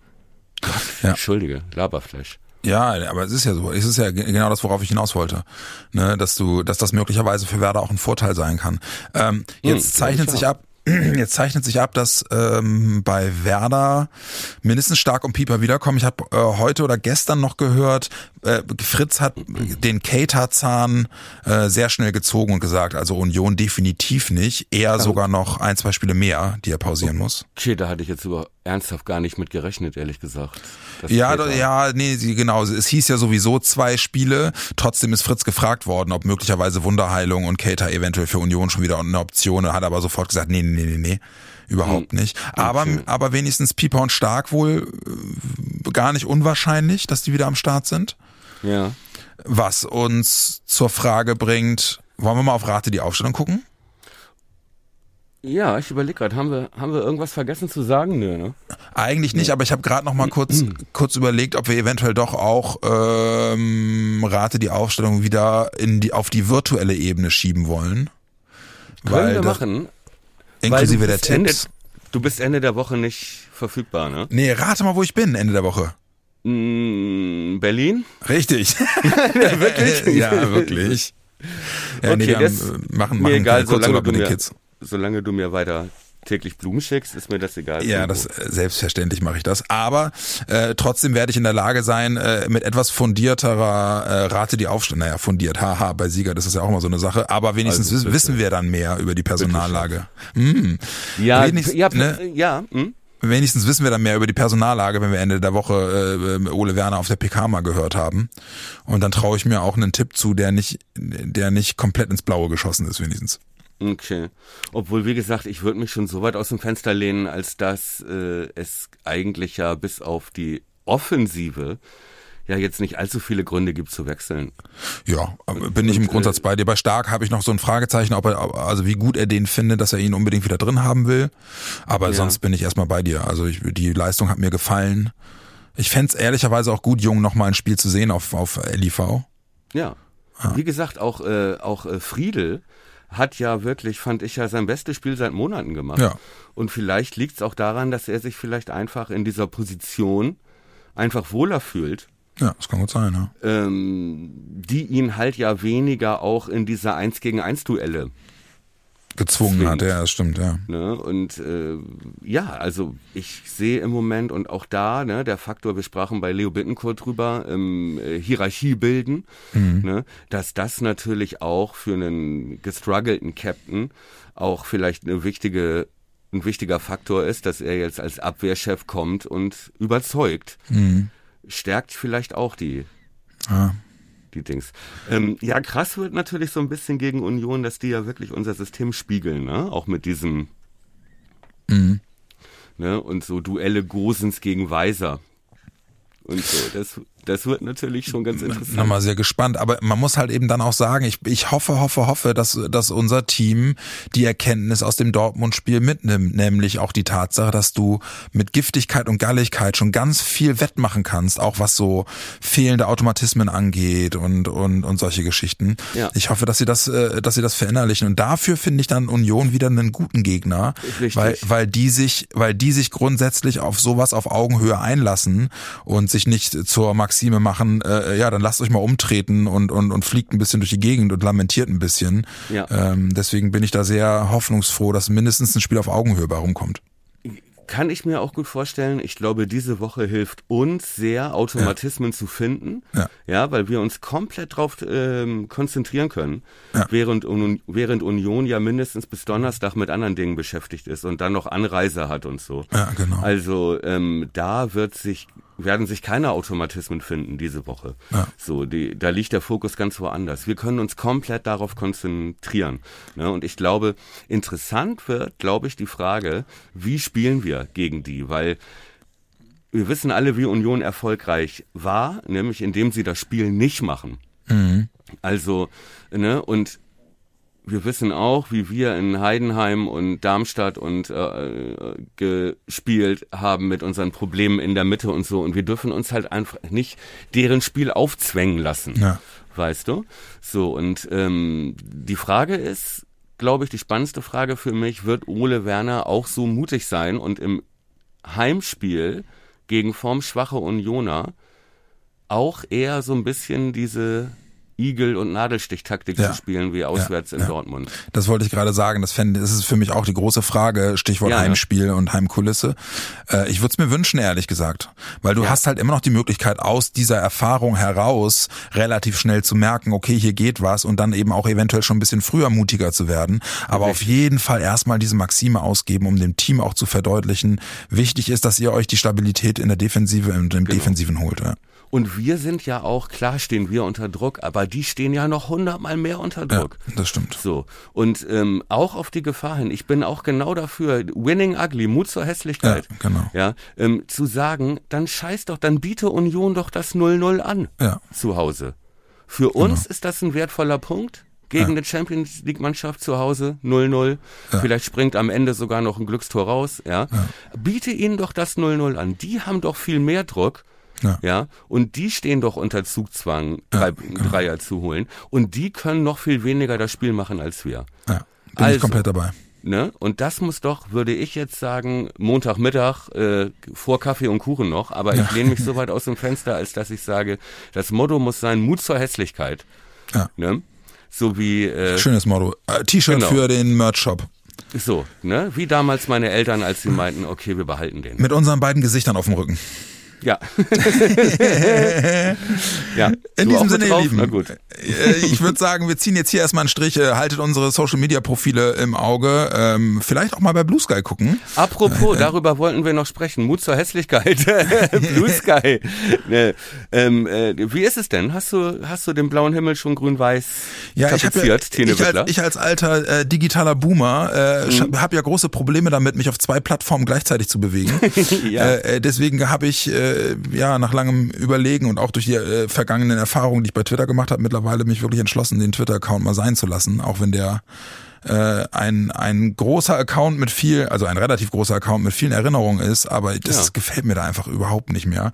Ja. Entschuldige, Laberflash. Ja, aber es ist ja so. Es ist ja genau das, worauf ich hinaus wollte. Ne, dass du, dass das möglicherweise für Werder auch ein Vorteil sein kann. Ähm, jetzt hm, zeichnet sich ab, *clears throat* Jetzt zeichnet sich ab, dass ähm, bei Werder mindestens Stark und Pieper wiederkommen. Ich habe äh, heute oder gestern noch gehört, äh, Fritz hat den Cater-Zahn äh, sehr schnell gezogen und gesagt, also Union definitiv nicht, eher sogar noch ein, zwei Spiele mehr, die er pausieren muss. Okay, da hatte ich jetzt über ernsthaft gar nicht mit gerechnet, ehrlich gesagt. Ja, da, ja, nee, genau. Es hieß ja sowieso zwei Spiele. Trotzdem ist Fritz gefragt worden, ob möglicherweise Wunderheilung und Cater eventuell für Union schon wieder eine Option. Hat aber sofort gesagt, nee, nee, nee, nee. Überhaupt hm. nicht. Aber, okay. aber wenigstens Pieper und Stark wohl äh, gar nicht unwahrscheinlich, dass die wieder am Start sind. Ja. Was uns zur Frage bringt, wollen wir mal auf Rate die Aufstellung gucken? Ja, ich überlege gerade, haben wir, haben wir irgendwas vergessen zu sagen? Nö, ne? Eigentlich nicht, aber ich habe gerade noch mal kurz, kurz überlegt, ob wir eventuell doch auch ähm, Rate die Aufstellung wieder in die, auf die virtuelle Ebene schieben wollen. Können Weil wir machen. Inklusive der Tipps. Ende, du bist Ende der Woche nicht verfügbar, ne? Nee, rate mal, wo ich bin Ende der Woche. Mm, Berlin? Richtig. *laughs* ja, wirklich? ja, wirklich. *laughs* Ja, okay, nee, das machen, machen egal, solange du, mir, solange du mir weiter täglich Blumen schickst, ist mir das egal. Ja, das äh, selbstverständlich mache ich das. Aber äh, trotzdem werde ich in der Lage sein, äh, mit etwas fundierterer äh, Rate die Aufstellung. Naja, fundiert, haha, bei Sieger, das ist ja auch immer so eine Sache. Aber wenigstens also, wissen wir dann mehr über die Personallage. Hm. Ja, ja, ne? ja. Hm? wenigstens wissen wir dann mehr über die Personallage, wenn wir Ende der Woche äh, Ole Werner auf der PK mal gehört haben. Und dann traue ich mir auch einen Tipp zu, der nicht, der nicht komplett ins Blaue geschossen ist, wenigstens. Okay. Obwohl, wie gesagt, ich würde mich schon so weit aus dem Fenster lehnen, als dass äh, es eigentlich ja bis auf die Offensive ja jetzt nicht allzu viele Gründe gibt zu wechseln. Ja, bin ich im Grundsatz äh, bei dir. Bei Stark habe ich noch so ein Fragezeichen, ob er, also wie gut er den findet, dass er ihn unbedingt wieder drin haben will. Aber ja. sonst bin ich erstmal bei dir. Also ich, die Leistung hat mir gefallen. Ich fände es ehrlicherweise auch gut, Jung nochmal ein Spiel zu sehen auf, auf LIV. Ja. ja. Wie gesagt, auch, äh, auch äh, Friedel hat ja wirklich, fand ich ja, sein bestes Spiel seit Monaten gemacht. Ja. Und vielleicht liegt es auch daran, dass er sich vielleicht einfach in dieser Position einfach wohler fühlt. Ja, das kann gut sein, ja. Ähm, die ihn halt ja weniger auch in diese Eins gegen eins Duelle gezwungen zwingt. hat, ja, das stimmt, ja. Ne? Und äh, ja, also ich sehe im Moment und auch da, ne, der Faktor, wir sprachen bei Leo Bittencourt drüber, ähm, äh, Hierarchie bilden, mhm. ne, dass das natürlich auch für einen gestruggelten Captain auch vielleicht eine wichtige ein wichtiger Faktor ist, dass er jetzt als Abwehrchef kommt und überzeugt. Mhm. Stärkt vielleicht auch die ah die Dings. Ähm, ja, krass wird natürlich so ein bisschen gegen Union, dass die ja wirklich unser System spiegeln, ne? Auch mit diesem mhm. ne? und so Duelle Gosens gegen Weiser und so. Das das wird natürlich schon ganz interessant. Nochmal sehr gespannt, aber man muss halt eben dann auch sagen, ich, ich hoffe, hoffe, hoffe, dass, dass unser Team die Erkenntnis aus dem Dortmund-Spiel mitnimmt, nämlich auch die Tatsache, dass du mit Giftigkeit und Galligkeit schon ganz viel wettmachen kannst, auch was so fehlende Automatismen angeht und, und, und solche Geschichten. Ja. Ich hoffe, dass sie das, äh, dass sie das verinnerlichen und dafür finde ich dann Union wieder einen guten Gegner, Richtig. weil, weil die sich, weil die sich grundsätzlich auf sowas auf Augenhöhe einlassen und sich nicht zur Max Maxime machen, äh, ja, dann lasst euch mal umtreten und, und, und fliegt ein bisschen durch die Gegend und lamentiert ein bisschen. Ja. Ähm, deswegen bin ich da sehr hoffnungsfroh, dass mindestens ein Spiel auf Augenhöhe bei rumkommt. Kann ich mir auch gut vorstellen. Ich glaube, diese Woche hilft uns sehr, Automatismen ja. zu finden. Ja. ja, weil wir uns komplett drauf ähm, konzentrieren können. Ja. Während, während Union ja mindestens bis Donnerstag mit anderen Dingen beschäftigt ist und dann noch Anreise hat und so. Ja, genau. Also ähm, da wird sich werden sich keine Automatismen finden diese Woche. Ja. So, die, da liegt der Fokus ganz woanders. Wir können uns komplett darauf konzentrieren. Ne? Und ich glaube, interessant wird, glaube ich, die Frage, wie spielen wir gegen die? Weil wir wissen alle, wie Union erfolgreich war, nämlich indem sie das Spiel nicht machen. Mhm. Also, ne, und wir wissen auch, wie wir in Heidenheim und Darmstadt und äh, gespielt haben mit unseren Problemen in der Mitte und so. Und wir dürfen uns halt einfach nicht deren Spiel aufzwängen lassen. Ja. Weißt du? So, und ähm, die Frage ist, glaube ich, die spannendste Frage für mich, wird Ole Werner auch so mutig sein und im Heimspiel gegen formschwache Unioner auch eher so ein bisschen diese Igel- und Nadelstichtaktik Ja. zu spielen wie auswärts in ja. Dortmund. Das wollte ich gerade sagen. Das, fände, das ist für mich auch die große Frage. Stichwort Ja, ja. Heimspiel und Heimkulisse. Äh, ich würde es mir wünschen, ehrlich gesagt. Weil du Ja. hast halt immer noch die Möglichkeit, aus dieser Erfahrung heraus relativ schnell zu merken, okay, hier geht was und dann eben auch eventuell schon ein bisschen früher mutiger zu werden. Aber auf jeden Fall erstmal diese Maxime ausgeben, um dem Team auch zu verdeutlichen. Wichtig ist, dass ihr euch die Stabilität in der Defensive und im Genau. Defensiven holt. Ja. Und wir sind ja auch, klar stehen wir unter Druck, aber die stehen ja noch hundertmal mehr unter ja, Druck. das stimmt. So. Und ähm, auch auf die Gefahr hin, ich bin auch genau dafür, winning ugly, Mut zur Hässlichkeit. Ja, genau. Ja, ähm, zu sagen, dann scheiß doch, dann biete Union doch das 0-0 an Ja. zu Hause. Für uns ist das ein wertvoller Punkt. Gegen eine Champions League Mannschaft zu Hause 0-0. Vielleicht springt am Ende sogar noch ein Glückstor raus, ja. Biete ihnen doch das 0-0 an. Die haben doch viel mehr Druck. Ja. Ja, und die stehen doch unter Zugzwang, drei, genau. Dreier zu holen. Und die können noch viel weniger das Spiel machen als wir. Ja. Bin Also. ich komplett dabei. Ne? Und das muss doch, würde ich jetzt sagen, Montagmittag äh, vor Kaffee und Kuchen noch, aber ich lehne mich *laughs* so weit aus dem Fenster, als dass ich sage, das Motto muss sein, Mut zur Hässlichkeit. Ja. Ne? So wie äh, Schönes Motto. Äh, T-Shirt Genau. für den Merch-Shop. so, ne? Wie damals meine Eltern, als sie meinten, okay, wir behalten den. Mit unseren beiden Gesichtern auf dem Rücken. Ja. *laughs* ja. In diesem Sinne, ihr? Lieben. Na gut. Äh, Ich würde sagen, wir ziehen jetzt hier erstmal einen Strich, äh, haltet unsere Social Media Profile im Auge. Ähm, vielleicht auch mal bei Blue Sky gucken. Apropos, darüber wollten wir noch sprechen. Mut zur Hässlichkeit. *laughs* Blue Sky. *laughs* Ähm, äh, wie ist es denn? Hast du, hast du den blauen Himmel schon grün-weiß Ja, ich ja, ich, als, ich als alter äh, digitaler Boomer äh, Mhm. habe ja große Probleme damit, mich auf zwei Plattformen gleichzeitig zu bewegen. Ja. äh, äh, deswegen habe ich äh, ja nach langem Überlegen und auch durch die äh, vergangenen Erfahrungen, die ich bei Twitter gemacht habe, mittlerweile mich wirklich entschlossen, den Twitter-Account mal sein zu lassen, auch wenn der äh, ein, ein großer Account mit viel, also ein relativ großer Account mit vielen Erinnerungen ist, aber das Ja. gefällt mir da einfach überhaupt nicht mehr.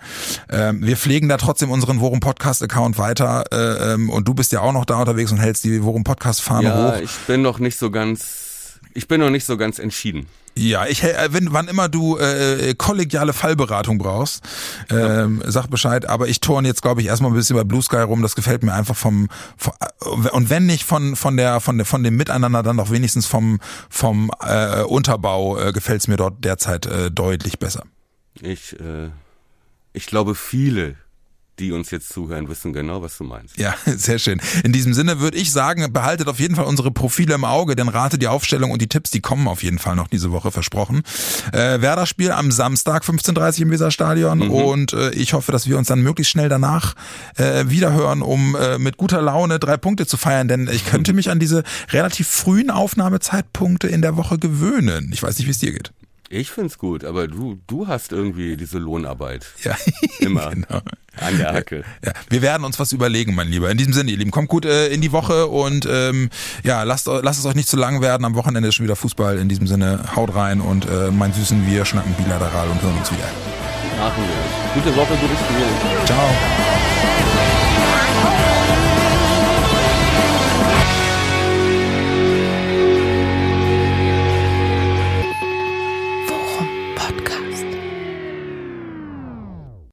Ähm, wir pflegen da trotzdem unseren Worum Podcast Account weiter äh, ähm, und du bist ja auch noch da unterwegs und hältst die Worum Podcast Fahne ja, hoch. ich bin noch nicht so ganz, ich bin noch nicht so ganz entschieden. Ja, ich äh, wenn wann immer du äh, kollegiale Fallberatung brauchst, ähm, sag Bescheid. Aber ich turn jetzt glaube ich erstmal ein bisschen bei Blue Sky rum. Das gefällt mir einfach vom, vom und wenn nicht von von der von der von dem Miteinander, dann doch wenigstens vom vom äh, Unterbau äh, gefällt es mir dort derzeit äh, deutlich besser. Ich, äh, ich glaube, viele, die uns jetzt zuhören, wissen genau, was du meinst. Ja, *laughs* sehr schön. In diesem Sinne würde ich sagen, behaltet auf jeden Fall unsere Profile im Auge, denn rate die Aufstellung und die Tipps, die kommen auf jeden Fall noch diese Woche versprochen. Äh, Werder-Spiel am Samstag 15.30 im Weserstadion und äh, ich hoffe, dass wir uns dann möglichst schnell danach äh, wiederhören, um äh, mit guter Laune drei Punkte zu feiern, denn ich könnte *laughs* mich an diese relativ frühen Aufnahmezeitpunkte in der Woche gewöhnen. Ich weiß nicht, wie es dir geht. Ich find's gut, aber du, du hast irgendwie diese Lohnarbeit. Ja, *laughs* Immer. *laughs* genau. An der Hacke. Ja, wir werden uns was überlegen, mein Lieber. In diesem Sinne, ihr Lieben, kommt gut äh, in die Woche und ähm, ja, lasst, lasst es euch nicht zu lang werden. Am Wochenende ist schon wieder Fußball. In diesem Sinne, haut rein und äh, mein Süßen, wir schnacken bilateral und hören uns wieder. Machen wir. Gute Woche, gutes Spiel. Ciao.